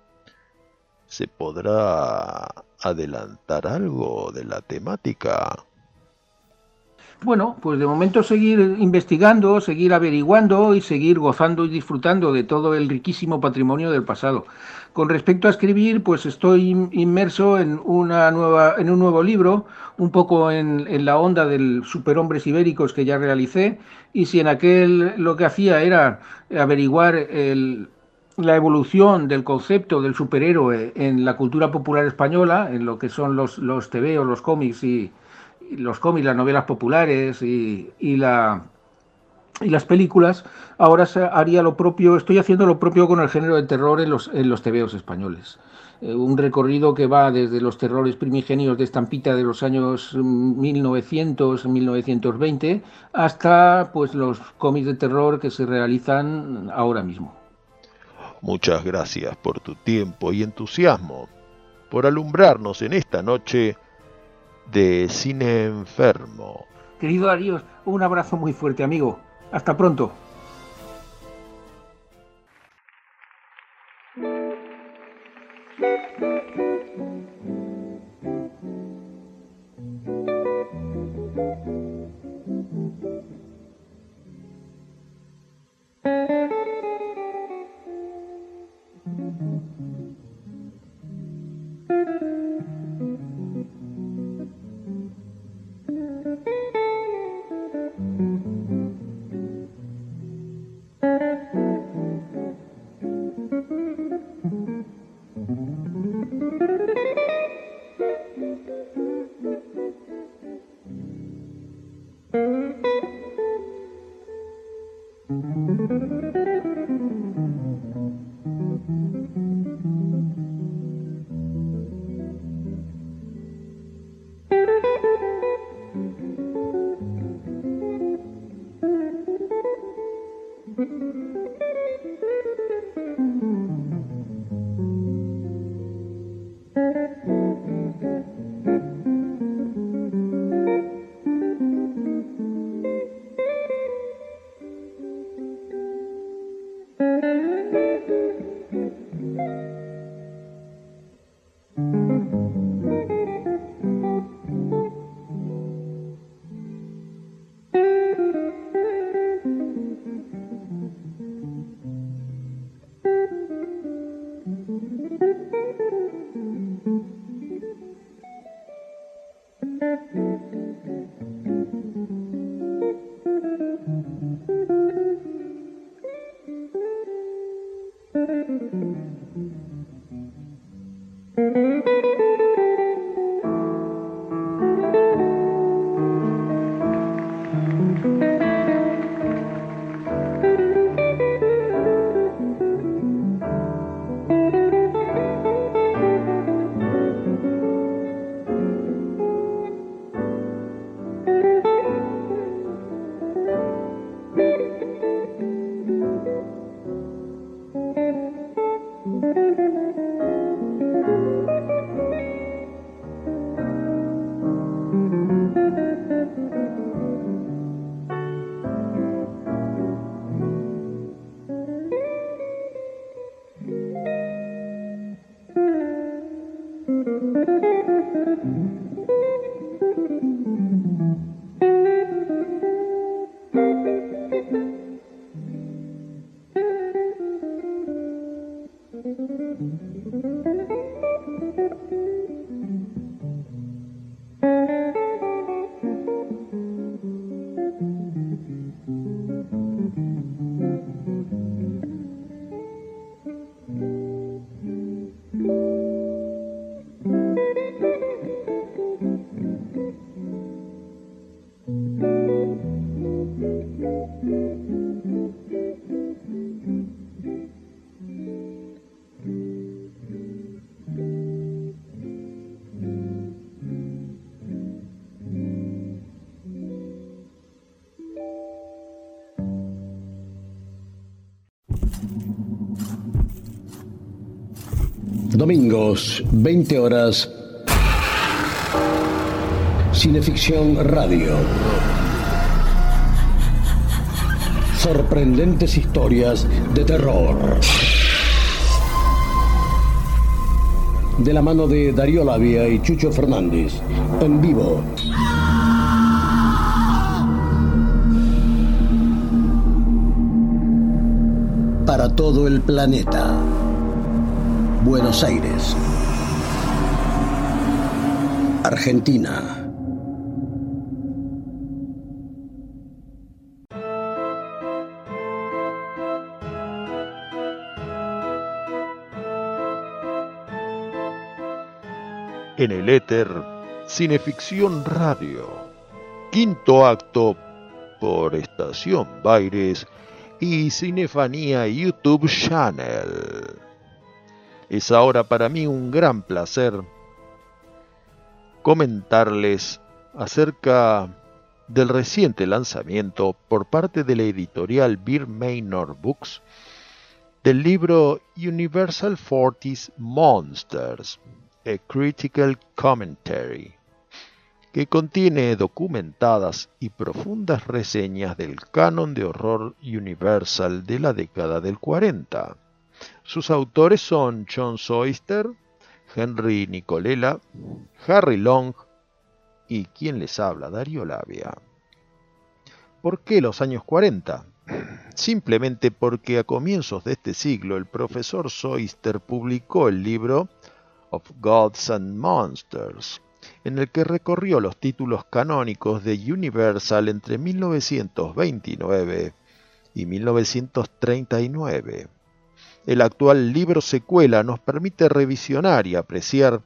S1: ¿Se podrá adelantar algo de la temática?
S8: Bueno, pues de momento seguir investigando, seguir averiguando y seguir gozando y disfrutando de todo el riquísimo patrimonio del pasado. Con respecto a escribir, pues estoy inmerso en una nueva, en un nuevo libro, un poco en, la onda del superhombres ibéricos que ya realicé, y si en aquel lo que hacía era averiguar la evolución del concepto del superhéroe en la cultura popular española, en lo que son los, los o los cómics y, los cómics, las novelas populares y, la, y las películas, ahora haría lo propio, estoy haciendo lo propio con el género de terror en los, en los tebeos españoles. Eh, un recorrido que va desde los terrores primigenios de estampita de los años 1900-1920 hasta pues los cómics de terror que se realizan ahora mismo.
S1: Muchas gracias por tu tiempo y entusiasmo, por alumbrarnos en esta noche de Cine Enfermo.
S8: Querido Darío, un abrazo muy fuerte, amigo. Hasta pronto. Mm-hmm.
S2: Domingos, 20 horas. Cineficción Radio. Sorprendentes historias de terror. De la mano de Darío Labia y Chucho Fernández. En vivo. Para todo el planeta. Buenos Aires, Argentina.
S1: En el éter, Cineficción Radio. Quinto acto por Estación Baires y Cinefanía YouTube Channel. Es ahora para mí un gran placer comentarles acerca del reciente lanzamiento por parte de la editorial Beer Manor Books del libro Universal Forties Monsters, A Critical Commentary, que contiene documentadas y profundas reseñas del canon de horror universal de la década del 40. Sus autores son John Soyster, Henry Nicolela, Harry Long y quien les habla, Darío Labia. ¿Por qué los años 40? Simplemente porque a comienzos de este siglo el profesor Soyster publicó el libro Of Gods and Monsters, en el que recorrió los títulos canónicos de Universal entre 1929 y 1939. El actual libro secuela nos permite revisionar y apreciar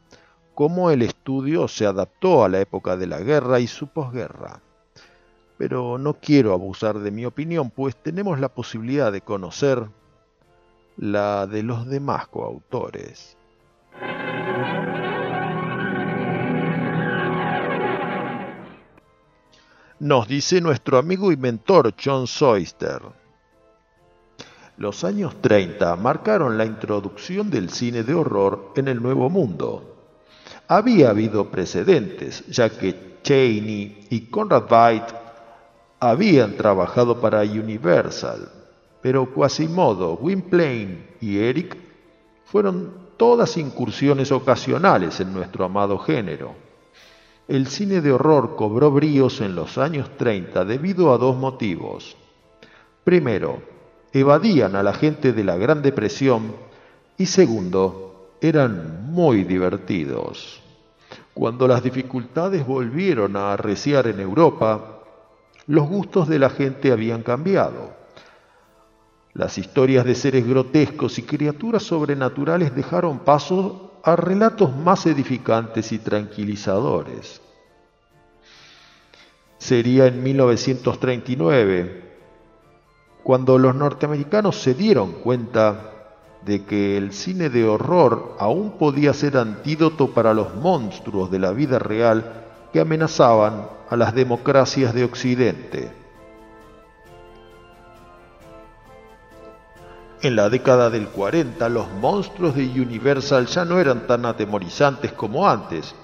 S1: cómo el estudio se adaptó a la época de la guerra y su posguerra. Pero no quiero abusar de mi opinión, pues tenemos la posibilidad de conocer la de los demás coautores. Nos dice nuestro amigo y mentor John Soyster. Los años 30 marcaron la introducción del cine de horror en el Nuevo Mundo. Había habido precedentes, ya que Cheney y Conrad Veidt habían trabajado para Universal, pero Quasimodo, Gwynplaine y Eric fueron todas incursiones ocasionales en nuestro amado género. El cine de horror cobró bríos en los años 30 debido a dos motivos. Primero, evadían a la gente de la Gran Depresión y segundo, eran muy divertidos. Cuando las dificultades volvieron a arreciar en Europa, los gustos de la gente habían cambiado. Las historias de seres grotescos y criaturas sobrenaturales dejaron paso a relatos más edificantes y tranquilizadores. Sería en 1939 cuando los norteamericanos se dieron cuenta de que el cine de horror aún podía ser antídoto para los monstruos de la vida real que amenazaban a las democracias de Occidente. En la década del 40 los monstruos de Universal ya no eran tan atemorizantes como antes,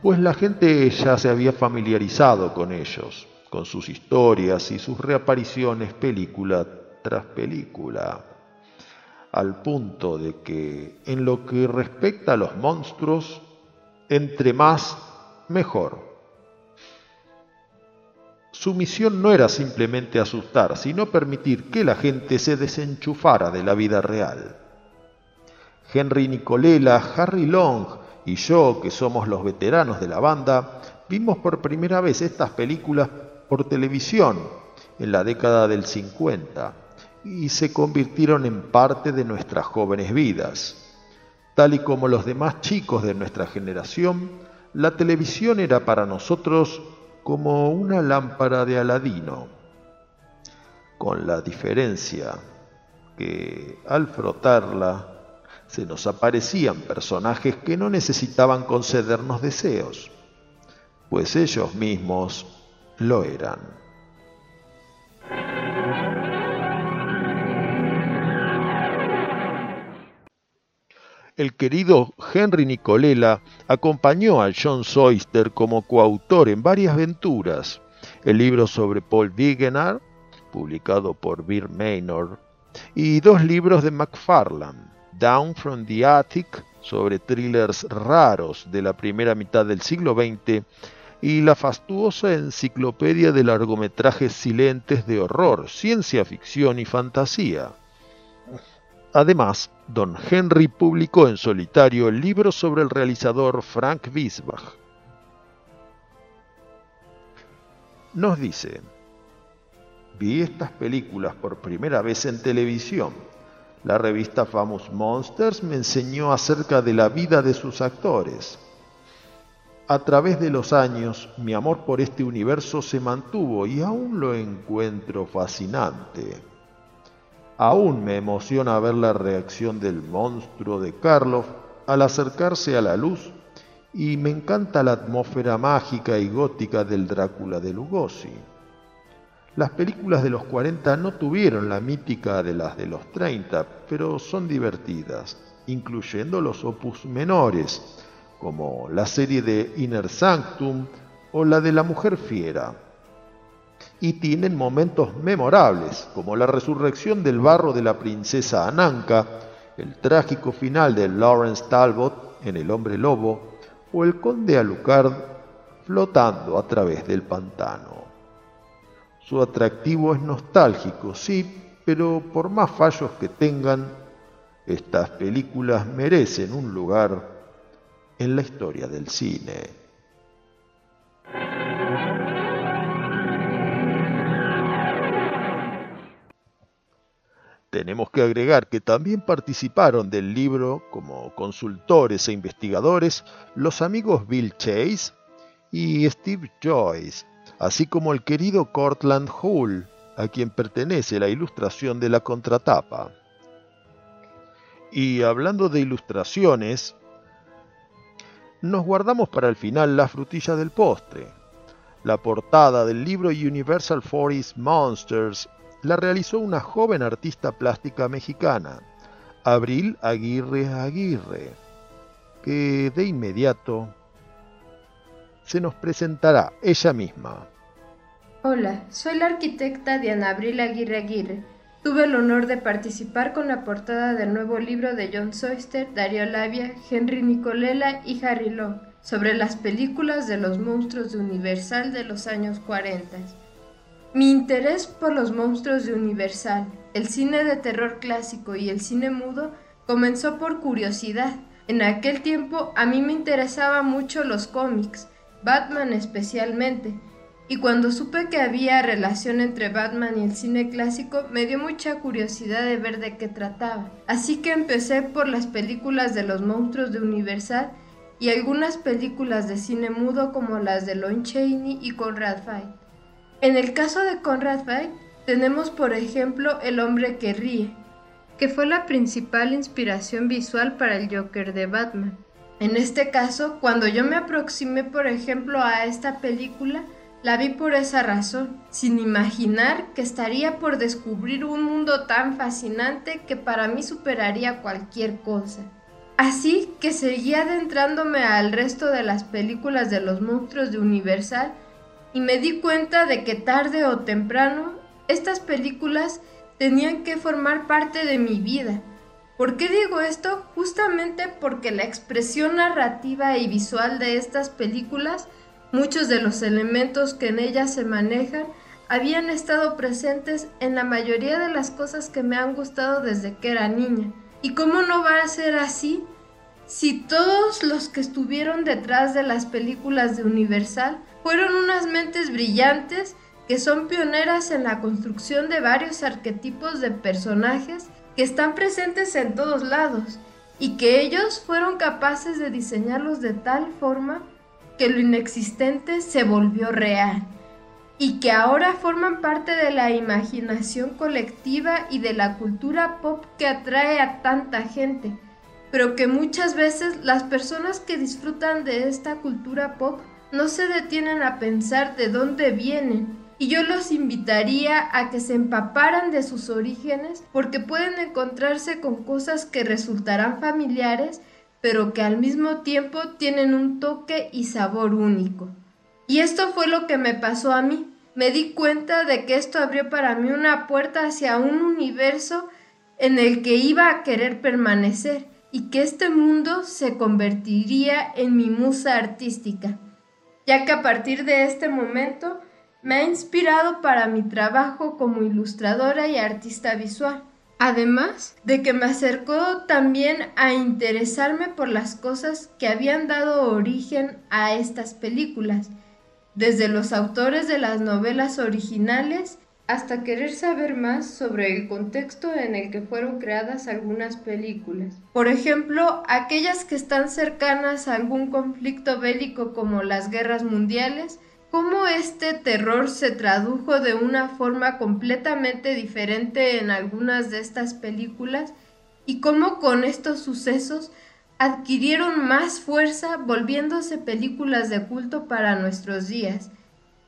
S1: pues la gente ya se había familiarizado con ellos con sus historias y sus reapariciones película tras película, al punto de que en lo que respecta a los monstruos, entre más, mejor. Su misión no era simplemente asustar, sino permitir que la gente se desenchufara de la vida real. Henry Nicolela, Harry Long y yo, que somos los veteranos de la banda, vimos por primera vez estas películas por televisión en la década del 50 y se convirtieron en parte de nuestras jóvenes vidas. Tal y como los demás chicos de nuestra generación, la televisión era para nosotros como una lámpara de Aladino, con la diferencia que al frotarla se nos aparecían personajes que no necesitaban concedernos deseos, pues ellos mismos lo eran. El querido Henry Nicolela acompañó a John Soyster como coautor en varias aventuras. El libro sobre Paul Wegener, publicado por Bill Maynor, y dos libros de McFarlane, Down from the Attic, sobre thrillers raros de la primera mitad del siglo XX, y la fastuosa enciclopedia de largometrajes silentes de horror, ciencia ficción y fantasía. Además, don Henry publicó en solitario el libro sobre el realizador Frank Wiesbach. Nos dice, vi estas películas por primera vez en televisión. La revista Famous Monsters me enseñó acerca de la vida de sus actores a través de los años, mi amor por este universo se mantuvo y aún lo encuentro fascinante. Aún me emociona ver la reacción del monstruo de Karloff al acercarse a la luz y me encanta la atmósfera mágica y gótica del Drácula de Lugosi. Las películas de los 40 no tuvieron la mítica de las de los 30, pero son divertidas, incluyendo los opus menores, como la serie de Inner Sanctum o la de la Mujer Fiera. Y tienen momentos memorables, como la resurrección del barro de la princesa Ananka, el trágico final de Lawrence Talbot en El hombre lobo o el conde Alucard flotando a través del pantano. Su atractivo es nostálgico, sí, pero por más fallos que tengan, estas películas merecen un lugar en la historia del cine. Tenemos que agregar que también participaron del libro como consultores e investigadores los amigos Bill Chase y Steve Joyce, así como el querido Cortland Hull, a quien pertenece la ilustración de la contratapa. Y hablando de ilustraciones, nos guardamos para el final la frutilla del postre. La portada del libro Universal Forest Monsters la realizó una joven artista plástica mexicana, Abril Aguirre Aguirre, que de inmediato se nos presentará ella misma.
S9: Hola, soy la arquitecta Diana Abril Aguirre Aguirre. Tuve el honor de participar con la portada del nuevo libro de John Soyster, Darío Labia, Henry Nicolela y Harry Long sobre las películas de los monstruos de Universal de los años 40. Mi interés por los monstruos de Universal, el cine de terror clásico y el cine mudo comenzó por curiosidad. En aquel tiempo a mí me interesaban mucho los cómics, Batman especialmente, y cuando supe que había relación entre Batman y el cine clásico, me dio mucha curiosidad de ver de qué trataba. Así que empecé por las películas de los monstruos de Universal y algunas películas de cine mudo como las de Lon Chaney y Conrad Fight. En el caso de Conrad Fight, tenemos por ejemplo El hombre que ríe, que fue la principal inspiración visual para el Joker de Batman. En este caso, cuando yo me aproximé por ejemplo a esta película, la vi por esa razón, sin imaginar que estaría por descubrir un mundo tan fascinante que para mí superaría cualquier cosa. Así que seguí adentrándome al resto de las películas de los monstruos de Universal y me di cuenta de que tarde o temprano estas películas tenían que formar parte de mi vida. ¿Por qué digo esto? Justamente porque la expresión narrativa y visual de estas películas Muchos de los elementos que en ella se manejan habían estado presentes en la mayoría de las cosas que me han gustado desde que era niña. ¿Y cómo no va a ser así si todos los que estuvieron detrás de las películas de Universal fueron unas mentes brillantes que son pioneras en la construcción de varios arquetipos de personajes que están presentes en todos lados y que ellos fueron capaces de diseñarlos de tal forma que lo inexistente se volvió real y que ahora forman parte de la imaginación colectiva y de la cultura pop que atrae a tanta gente, pero que muchas veces las personas que disfrutan de esta cultura pop no se detienen a pensar de dónde vienen. Y yo los invitaría a que se empaparan de sus orígenes porque pueden encontrarse con cosas que resultarán familiares pero que al mismo tiempo tienen un toque y sabor único. Y esto fue lo que me pasó a mí. Me di cuenta de que esto abrió para mí una puerta hacia un universo en el que iba a querer permanecer y que este mundo se convertiría en mi musa artística, ya que a partir de este momento me ha inspirado para mi trabajo como ilustradora y artista visual. Además de que me acercó también a interesarme por las cosas que habían dado origen a estas películas, desde los autores de las novelas originales hasta querer saber más sobre el contexto en el que fueron creadas algunas películas. Por ejemplo, aquellas que están cercanas a algún conflicto bélico como las guerras mundiales, cómo este terror se tradujo de una forma completamente diferente en algunas de estas películas y cómo con estos sucesos adquirieron más fuerza volviéndose películas de culto para nuestros días.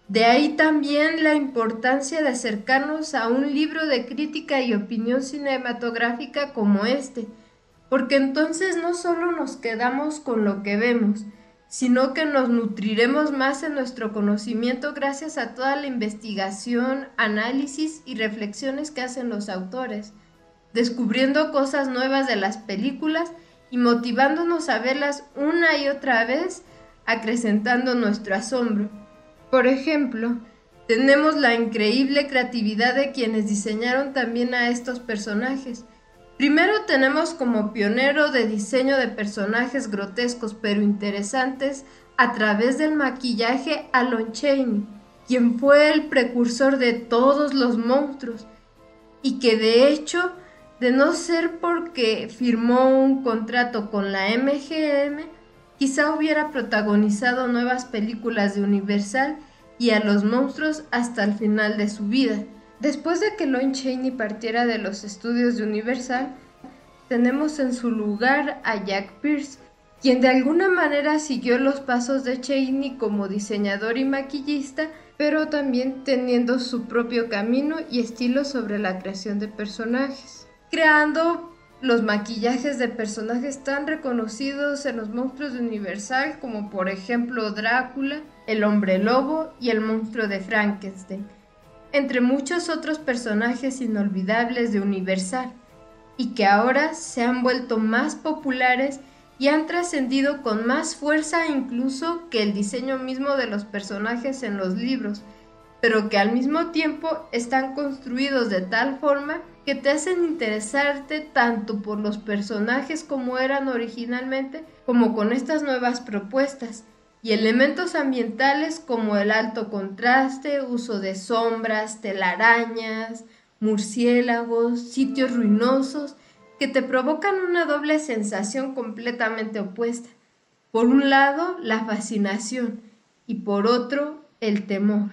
S9: De ahí también la importancia de acercarnos a un libro de crítica y opinión cinematográfica como este, porque entonces no solo nos quedamos con lo que vemos, sino que nos nutriremos más en nuestro conocimiento gracias a toda la investigación, análisis y reflexiones que hacen los autores, descubriendo cosas nuevas de las películas y motivándonos a verlas una y otra vez, acrecentando nuestro asombro. Por ejemplo, tenemos la increíble creatividad de quienes diseñaron también a estos personajes. Primero tenemos como pionero de diseño de personajes grotescos pero interesantes a través del maquillaje a Lon Chaney, quien fue el precursor de todos los monstruos y que de hecho, de no ser porque firmó un contrato con la MGM, quizá hubiera protagonizado nuevas películas de Universal y a los monstruos hasta el final de su vida. Después de que Lon Chaney partiera de los estudios de Universal, tenemos en su lugar a Jack Pierce, quien de alguna manera siguió los pasos de Chaney como diseñador y maquillista, pero también teniendo su propio camino y estilo sobre la creación de personajes, creando los maquillajes de personajes tan reconocidos en los monstruos de Universal como por ejemplo Drácula, el hombre lobo y el monstruo de Frankenstein, entre muchos otros personajes inolvidables de Universal, y que ahora se han vuelto más populares y han trascendido con más fuerza incluso que el diseño mismo de los personajes en los libros, pero que al mismo tiempo están construidos de tal forma que te hacen interesarte tanto por los personajes como eran originalmente, como con estas nuevas propuestas, y elementos ambientales como el alto contraste, uso de sombras, telarañas, murciélagos, sitios ruinosos, que te provocan una doble sensación completamente opuesta. Por un lado, la fascinación y por otro, el temor.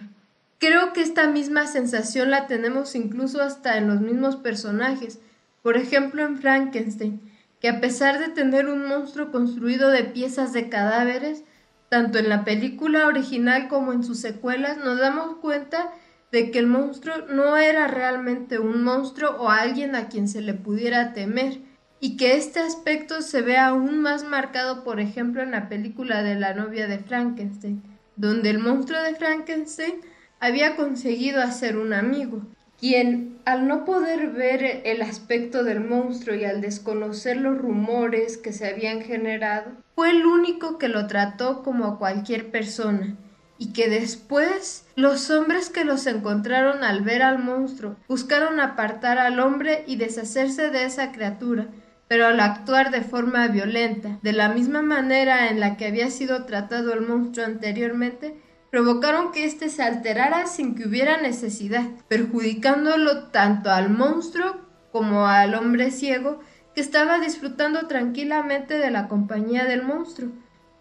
S9: Creo que esta misma sensación la tenemos incluso hasta en los mismos personajes. Por ejemplo, en Frankenstein, que a pesar de tener un monstruo construido de piezas de cadáveres, tanto en la película original como en sus secuelas nos damos cuenta de que el monstruo no era realmente un monstruo o alguien a quien se le pudiera temer, y que este aspecto se ve aún más marcado, por ejemplo, en la película de la novia de Frankenstein, donde el monstruo de Frankenstein había conseguido hacer un amigo, quien, al no poder ver el aspecto del monstruo y al desconocer los rumores que se habían generado, fue el único que lo trató como a cualquier persona, y que después los hombres que los encontraron al ver al monstruo buscaron apartar al hombre y deshacerse de esa criatura, pero al actuar de forma violenta, de la misma manera en la que había sido tratado el monstruo anteriormente, provocaron que éste se alterara sin que hubiera necesidad, perjudicándolo tanto al monstruo como al hombre ciego que estaba disfrutando tranquilamente de la compañía del monstruo,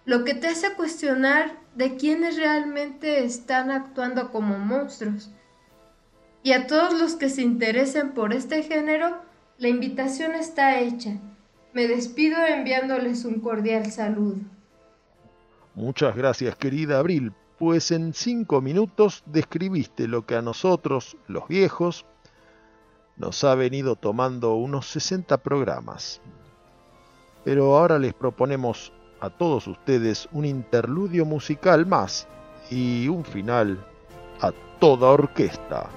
S9: lo que te hace cuestionar de quienes realmente están actuando como monstruos. Y a todos los que se interesen por este género, la invitación está hecha. Me despido enviándoles un cordial saludo.
S1: Muchas gracias, querida Abril, pues en cinco minutos describiste lo que a nosotros, los viejos, nos ha venido tomando unos 60 programas. Pero ahora les proponemos a todos ustedes un interludio musical más y un final a toda orquesta.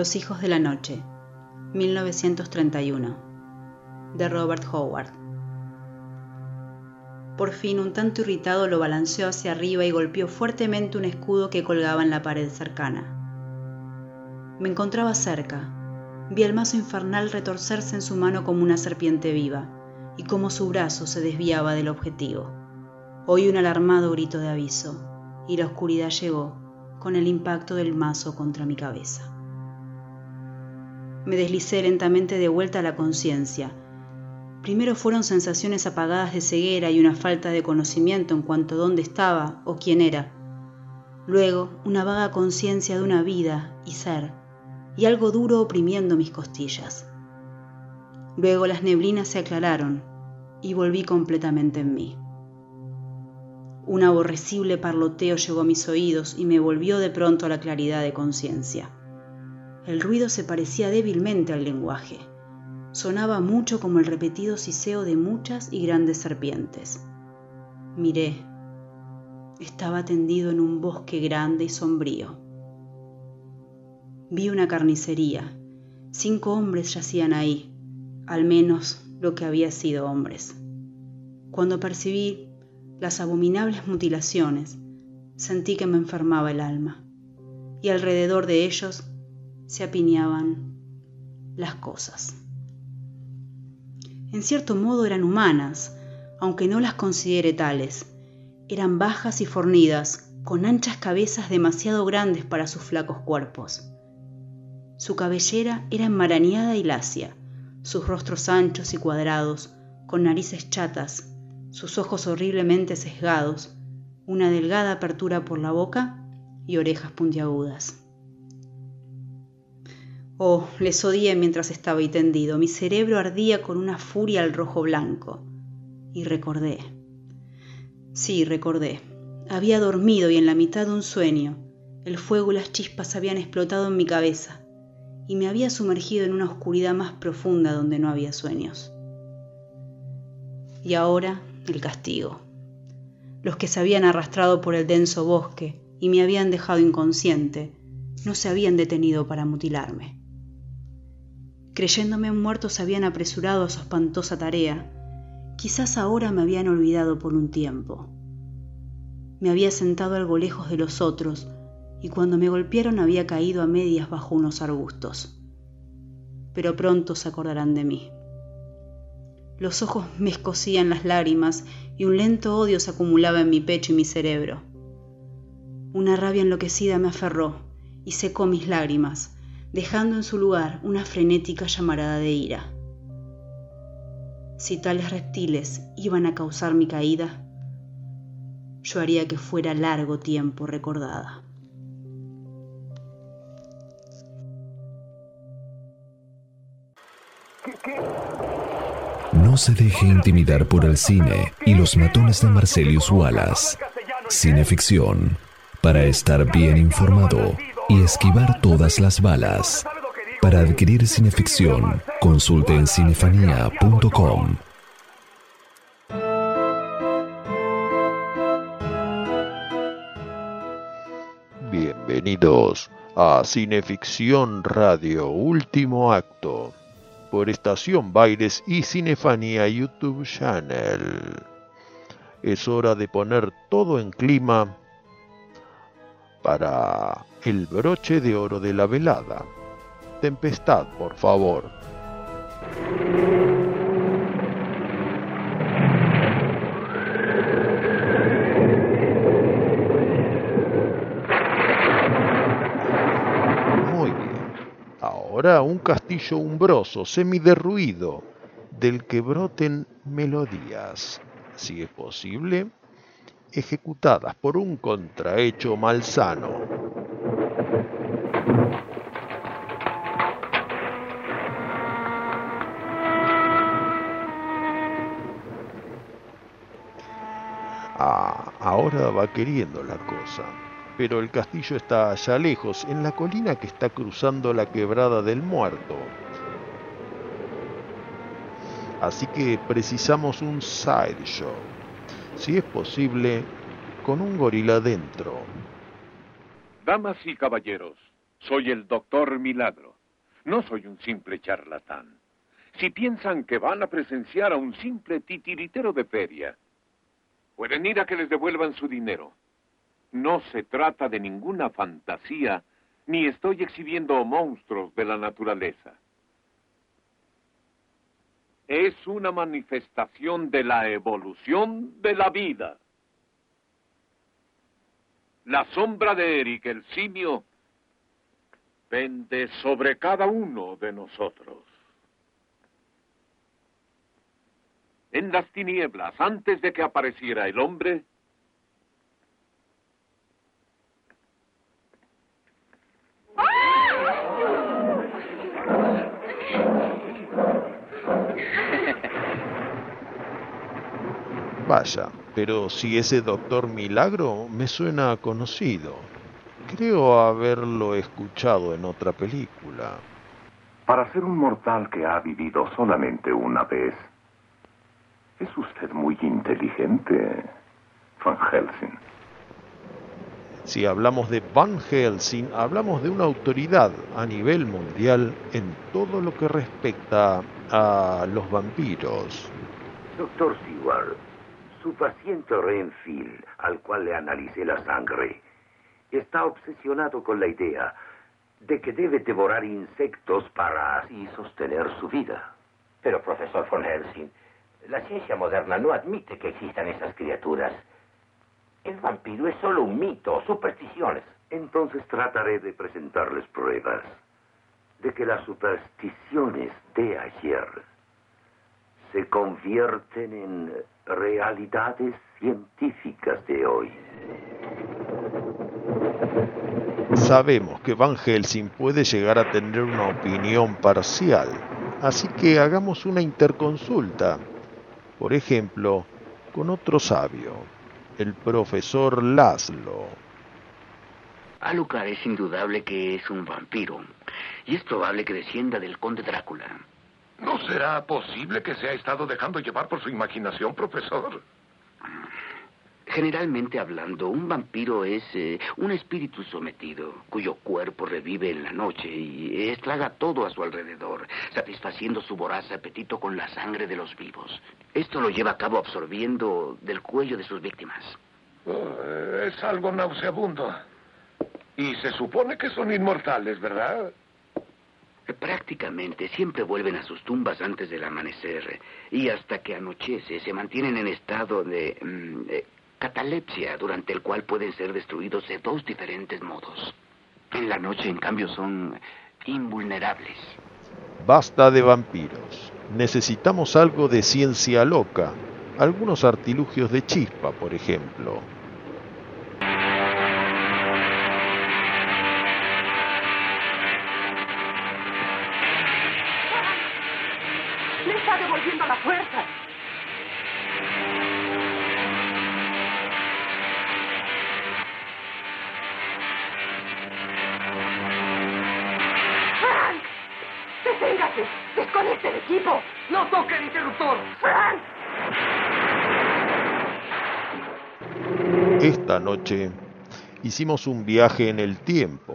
S6: Los hijos de la noche, 1931, de Robert Howard. Por fin, un tanto irritado, lo balanceó hacia arriba y golpeó fuertemente un escudo que colgaba en la pared cercana. Me encontraba cerca. Vi el mazo infernal retorcerse en su mano como una serpiente viva y cómo su brazo se desviaba del objetivo. Oí un alarmado grito de aviso y la oscuridad llegó con el impacto del mazo contra mi cabeza. Me deslicé lentamente de vuelta a la conciencia. Primero fueron sensaciones apagadas de ceguera y una falta de conocimiento en cuanto a dónde estaba o quién era. Luego, una vaga conciencia de una vida y ser, y algo duro oprimiendo mis costillas. Luego las neblinas se aclararon y volví completamente en mí. Un aborrecible parloteo llegó a mis oídos y me volvió de pronto a la claridad de conciencia. El ruido se parecía débilmente al lenguaje. Sonaba mucho como el repetido siseo de muchas y grandes serpientes. Miré. Estaba tendido en un bosque grande y sombrío. Vi una carnicería. Cinco hombres yacían ahí, al menos lo que había sido hombres. Cuando percibí las abominables mutilaciones, sentí que me enfermaba el alma, y alrededor de ellos se apiñaban las cosas. En cierto modo eran humanas, aunque no las considere tales. Eran bajas y fornidas, con anchas cabezas demasiado grandes para sus flacos cuerpos. Su cabellera era enmarañada y lacia, sus rostros anchos y cuadrados, con narices chatas, sus ojos horriblemente sesgados, una delgada apertura por la boca y orejas puntiagudas. Oh, les odié mientras estaba ahí tendido. Mi cerebro ardía con una furia al rojo blanco. Y recordé. Sí, recordé. Había dormido y en la mitad de un sueño, el fuego y las chispas habían explotado en mi cabeza y me había sumergido en una oscuridad más profunda donde no había sueños. Y ahora el castigo. Los que se habían arrastrado por el denso bosque y me habían dejado inconsciente, no se habían detenido para mutilarme creyéndome un muerto se habían apresurado a su espantosa tarea. Quizás ahora me habían olvidado por un tiempo. Me había sentado algo lejos de los otros y cuando me golpearon había caído a medias bajo unos arbustos. Pero pronto se acordarán de mí. Los ojos me escocían las lágrimas y un lento odio se acumulaba en mi pecho y mi cerebro. Una rabia enloquecida me aferró y secó mis lágrimas, dejando en su lugar una frenética llamarada de ira. Si tales reptiles iban a causar mi caída, yo haría que fuera largo tiempo recordada.
S5: No se deje intimidar por el cine y los matones de Marcelius Wallace. Cineficción, para estar bien informado y esquivar todas las balas. Para adquirir cineficción, consulte en cinefanía.com.
S1: Bienvenidos a Cineficción Radio Último Acto por Estación Baires y Cinefanía YouTube Channel. Es hora de poner todo en clima para el broche de oro de la velada. Tempestad, por favor. Muy bien. Ahora un castillo umbroso, semiderruido, del que broten melodías, si es posible, ejecutadas por un contrahecho malsano. Va queriendo la cosa. Pero el castillo está allá lejos, en la colina que está cruzando la quebrada del muerto. Así que precisamos un sideshow. Si es posible, con un gorila dentro.
S7: Damas y caballeros,
S10: Soy el doctor Milagro. No soy un simple charlatán. Si piensan que van a presenciar a un simple titiritero de feria, pueden ir a que les devuelvan su dinero. No se trata de ninguna fantasía, ni estoy exhibiendo monstruos de la naturaleza. Es una manifestación de la evolución de la vida. La sombra de Eric, el simio, pende sobre cada uno de nosotros. En las tinieblas, antes de que apareciera el hombre,
S1: Vaya, pero si ese doctor Milagro me suena conocido. Creo haberlo escuchado en otra película.
S11: Para ser un mortal que ha vivido solamente una vez, es usted muy inteligente, Van Helsing.
S1: Si hablamos de Van Helsing, hablamos de una autoridad a nivel mundial en todo lo que respecta a los vampiros.
S12: Doctor Seward, su paciente Renfield, al cual le analicé la sangre, está obsesionado con la idea de que debe devorar insectos para así sostener su vida.
S13: Pero, profesor von Helsing, la ciencia moderna no admite que existan esas criaturas. El vampiro es solo un mito, supersticiones.
S12: Entonces trataré de presentarles pruebas de que las supersticiones de ayer se convierten en realidades científicas de hoy.
S1: Sabemos que Van Helsing puede llegar a tener una opinión parcial, así que hagamos una interconsulta, por ejemplo, con otro sabio, el profesor Laszlo.
S14: Alucard es indudable que es un vampiro, y es probable que descienda del conde Drácula.
S15: ¿No será posible que se ha estado dejando llevar por su imaginación, profesor?
S14: Generalmente hablando, un vampiro es eh, un espíritu sometido, cuyo cuerpo revive en la noche y estraga todo a su alrededor, satisfaciendo su voraz apetito con la sangre de los vivos. Esto lo lleva a cabo absorbiendo del cuello de sus víctimas.
S15: Oh, es algo nauseabundo. Y se supone que son inmortales, ¿verdad?
S14: Prácticamente siempre vuelven a sus tumbas antes del amanecer y hasta que anochece se mantienen en estado de, mm, de catalepsia durante el cual pueden ser destruidos de dos diferentes modos. En la noche, en cambio, son invulnerables.
S1: Basta de vampiros. Necesitamos algo de ciencia loca. Algunos artilugios de chispa, por ejemplo. Esta noche hicimos un viaje en el tiempo,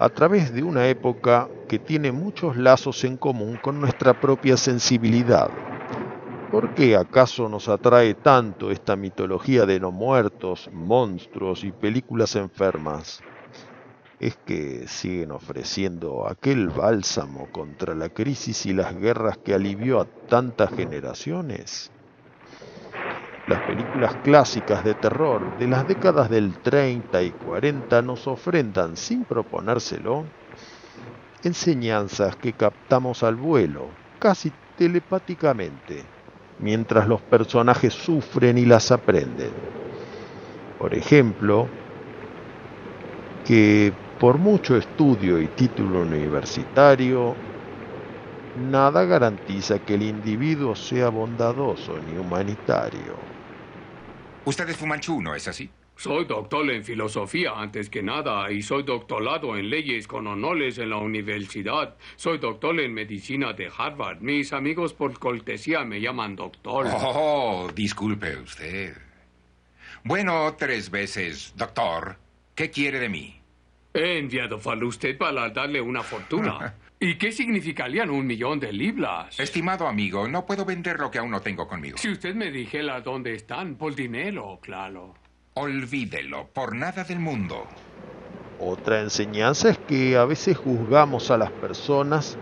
S1: a través de una época que tiene muchos lazos en común con nuestra propia sensibilidad. ¿Por qué acaso nos atrae tanto esta mitología de no muertos, monstruos y películas enfermas? Es que siguen ofreciendo aquel bálsamo contra la crisis y las guerras que alivió a tantas generaciones. Las películas clásicas de terror de las décadas del 30 y 40 nos ofrendan, sin proponérselo, enseñanzas que captamos al vuelo, casi telepáticamente, mientras los personajes sufren y las aprenden. Por ejemplo, que por mucho estudio y título universitario, nada garantiza que el individuo sea bondadoso ni humanitario.
S16: Usted es Fumanchu, ¿no es así?
S17: Soy doctor en filosofía antes que nada y soy doctorado en leyes con honores en la universidad. Soy doctor en medicina de Harvard. Mis amigos por cortesía me llaman doctor.
S16: Oh, disculpe usted. Bueno, tres veces, doctor. ¿Qué quiere de mí?
S17: He enviado a usted para darle una fortuna. ¿Y qué significarían un millón de libras?
S16: Estimado amigo, no puedo vender lo que aún no tengo conmigo.
S17: Si usted me dijera dónde están, por dinero, claro.
S16: Olvídelo, por nada del mundo.
S1: Otra enseñanza es que a veces juzgamos a las personas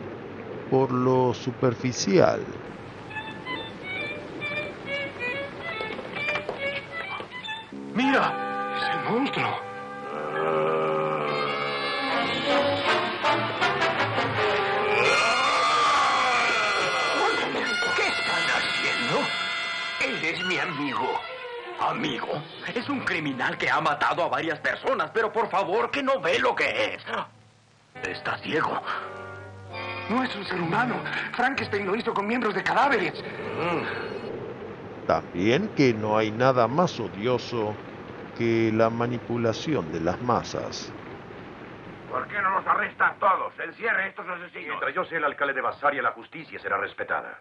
S1: por lo superficial.
S15: ¡Mira! ¡Es el monstruo!
S18: Mi amigo. ¿Amigo? Es un criminal que ha matado a varias personas, pero por favor, que no ve lo que es. Está ciego.
S15: No es un ser humano. Frankenstein lo hizo con miembros de cadáveres.
S1: También que no hay nada más odioso que la manipulación de las masas.
S12: ¿Por qué no los arrestan todos? Encierre a estos asesinos.
S19: Mientras yo sea el alcalde de Basaria, la justicia será respetada.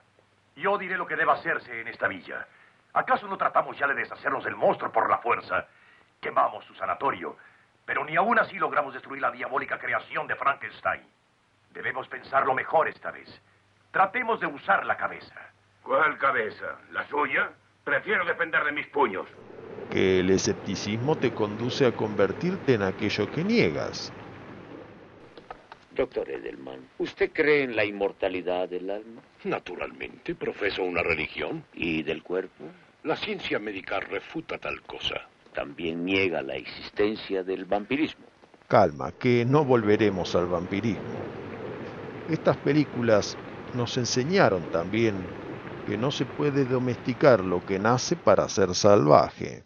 S19: Yo diré lo que deba hacerse en esta villa. ¿Acaso no tratamos ya de deshacernos del monstruo por la fuerza? Quemamos su sanatorio, pero ni aún así logramos destruir la diabólica creación de Frankenstein. Debemos pensarlo mejor esta vez. Tratemos de usar la cabeza.
S12: ¿Cuál cabeza? ¿La suya? Prefiero depender de mis puños.
S1: Que el escepticismo te conduce a convertirte en aquello que niegas.
S13: Doctor Edelman, ¿usted cree en la inmortalidad del alma?
S15: Naturalmente, profeso una religión.
S13: ¿Y del cuerpo?
S15: La ciencia médica refuta tal cosa.
S13: También niega la existencia del vampirismo.
S1: Calma, que no volveremos al vampirismo. Estas películas nos enseñaron también que no se puede domesticar lo que nace para ser salvaje.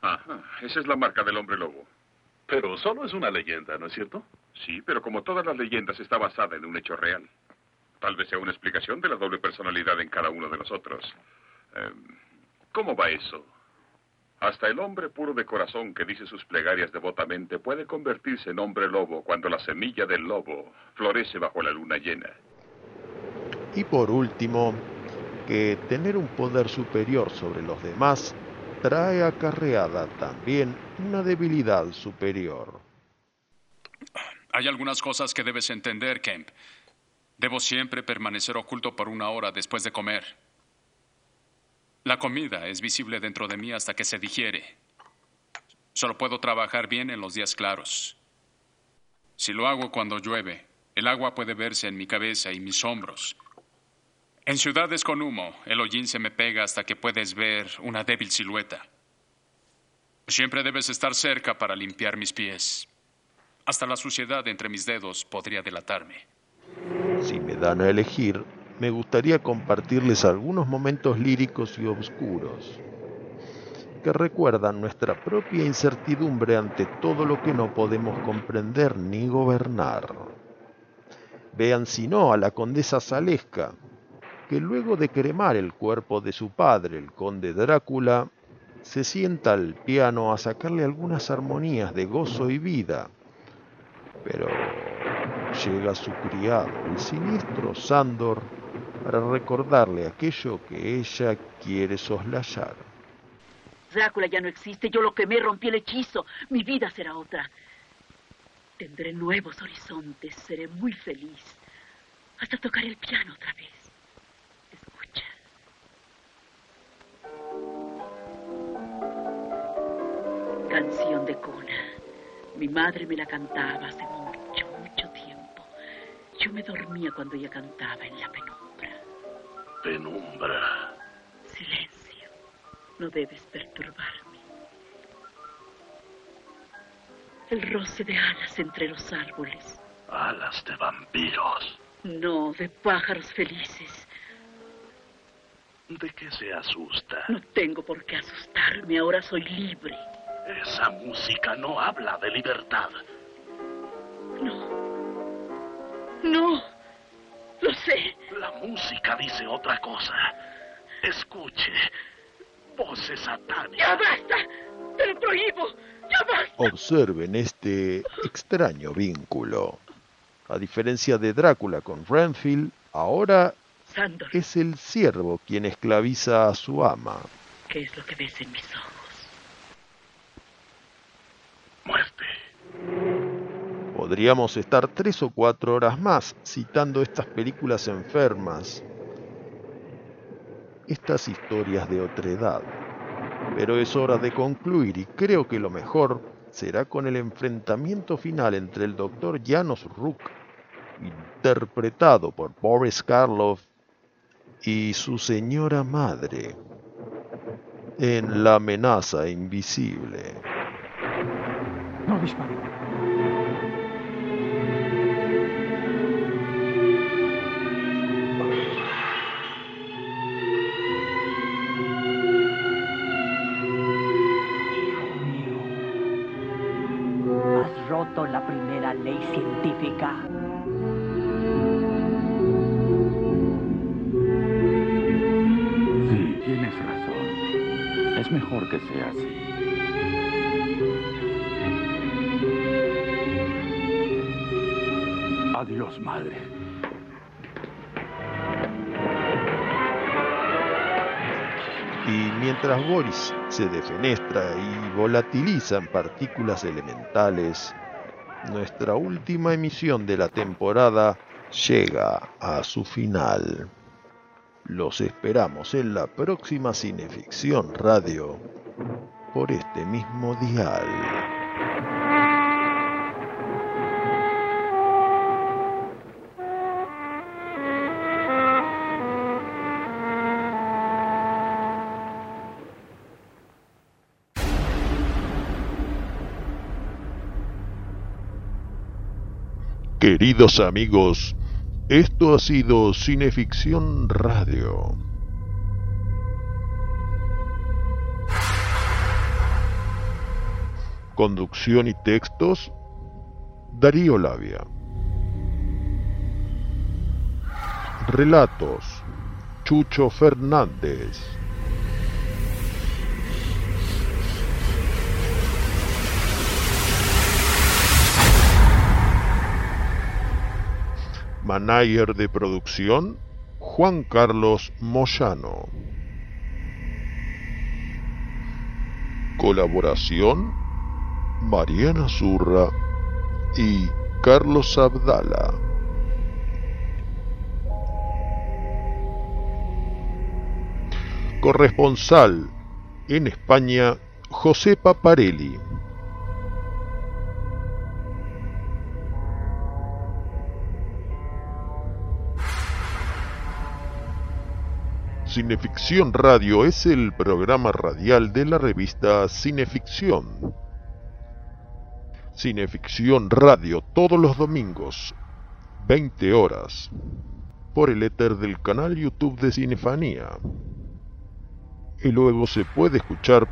S10: Ajá, esa es la marca del hombre lobo.
S15: Pero solo es una leyenda, ¿no es cierto?
S10: Sí, pero como todas las leyendas está basada en un hecho real. Tal vez sea una explicación de la doble personalidad en cada uno de nosotros. Eh, ¿Cómo va eso? Hasta el hombre puro de corazón que dice sus plegarias devotamente puede convertirse en hombre lobo cuando la semilla del lobo florece bajo la luna llena.
S1: Y por último, que tener un poder superior sobre los demás trae acarreada también una debilidad superior.
S20: Hay algunas cosas que debes entender, Kemp. Debo siempre permanecer oculto por una hora después de comer. La comida es visible dentro de mí hasta que se digiere. Solo puedo trabajar bien en los días claros. Si lo hago cuando llueve, el agua puede verse en mi cabeza y mis hombros. En ciudades con humo, el hollín se me pega hasta que puedes ver una débil silueta. Siempre debes estar cerca para limpiar mis pies. Hasta la suciedad entre mis dedos podría delatarme.
S1: Si me dan a elegir, me gustaría compartirles algunos momentos líricos y oscuros que recuerdan nuestra propia incertidumbre ante todo lo que no podemos comprender ni gobernar. Vean si no a la condesa Zalesca, que luego de cremar el cuerpo de su padre, el conde Drácula, se sienta al piano a sacarle algunas armonías de gozo y vida. Pero llega su criado, el siniestro Sándor, para recordarle aquello que ella quiere soslayar.
S21: Drácula ya no existe, yo lo quemé, rompí el hechizo, mi vida será otra. Tendré nuevos horizontes, seré muy feliz, hasta tocar el piano otra vez. Canción de cuna. Mi madre me la cantaba hace mucho, mucho tiempo. Yo me dormía cuando ella cantaba en la penumbra.
S15: Penumbra.
S21: Silencio. No debes perturbarme. El roce de alas entre los árboles.
S15: Alas de vampiros.
S21: No, de pájaros felices.
S15: ¿De qué se asusta?
S21: No tengo por qué asustarme. Ahora soy libre.
S15: Esa música no habla de libertad.
S21: No. Lo sé.
S15: La música dice otra cosa. Escuche. Voces satánicas.
S21: ¡Ya basta! ¡Te lo prohíbo! ¡Ya basta!
S1: Observen este extraño vínculo. A diferencia de Drácula con Renfield, ahora
S21: Sandor,
S1: es el siervo quien esclaviza a su ama.
S21: ¿qué es lo que ves en mis ojos?
S15: Muerte.
S1: Podríamos estar tres o cuatro horas más citando estas películas enfermas, estas historias de otredad. Pero es hora de concluir y creo que lo mejor será con el enfrentamiento final entre el doctor Janos Rook, interpretado por Boris Karloff, y su señora madre en La amenaza invisible.
S22: No.
S23: La primera ley científica.
S24: Sí, tienes razón. Es mejor que sea así. Adiós, madre.
S1: Y mientras Boris se defenestra y volatiliza en partículas elementales, nuestra última emisión de la temporada llega a su final. Los esperamos en la próxima Cineficción Radio por este mismo dial. Queridos amigos, esto ha sido Cineficción Radio. Conducción y textos, Darío Labia. Relatos, Chucho Fernández. Manager de producción, Juan Carlos Moyano. Colaboración, Mariana Zurra y Carlos Abdala. Corresponsal en España, José Paparelli. Cineficción Radio es el programa radial de la revista Cineficción. Cineficción Radio todos los domingos, 20 horas, por el éter del canal YouTube de Cinefanía. Y luego se puede escuchar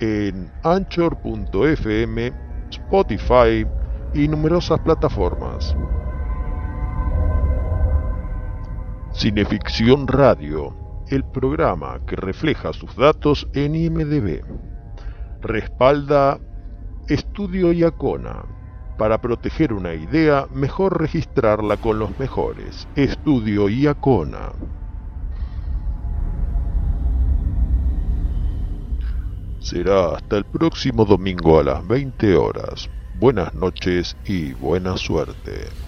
S1: en anchor.fm, Spotify y numerosas plataformas. Cineficción Radio, el programa que refleja sus datos en IMDB. Respalda Estudio Iacona. Para proteger una idea, mejor registrarla con los mejores. Estudio Iacona. Será hasta el próximo domingo a las 20 horas. Buenas noches y buena suerte.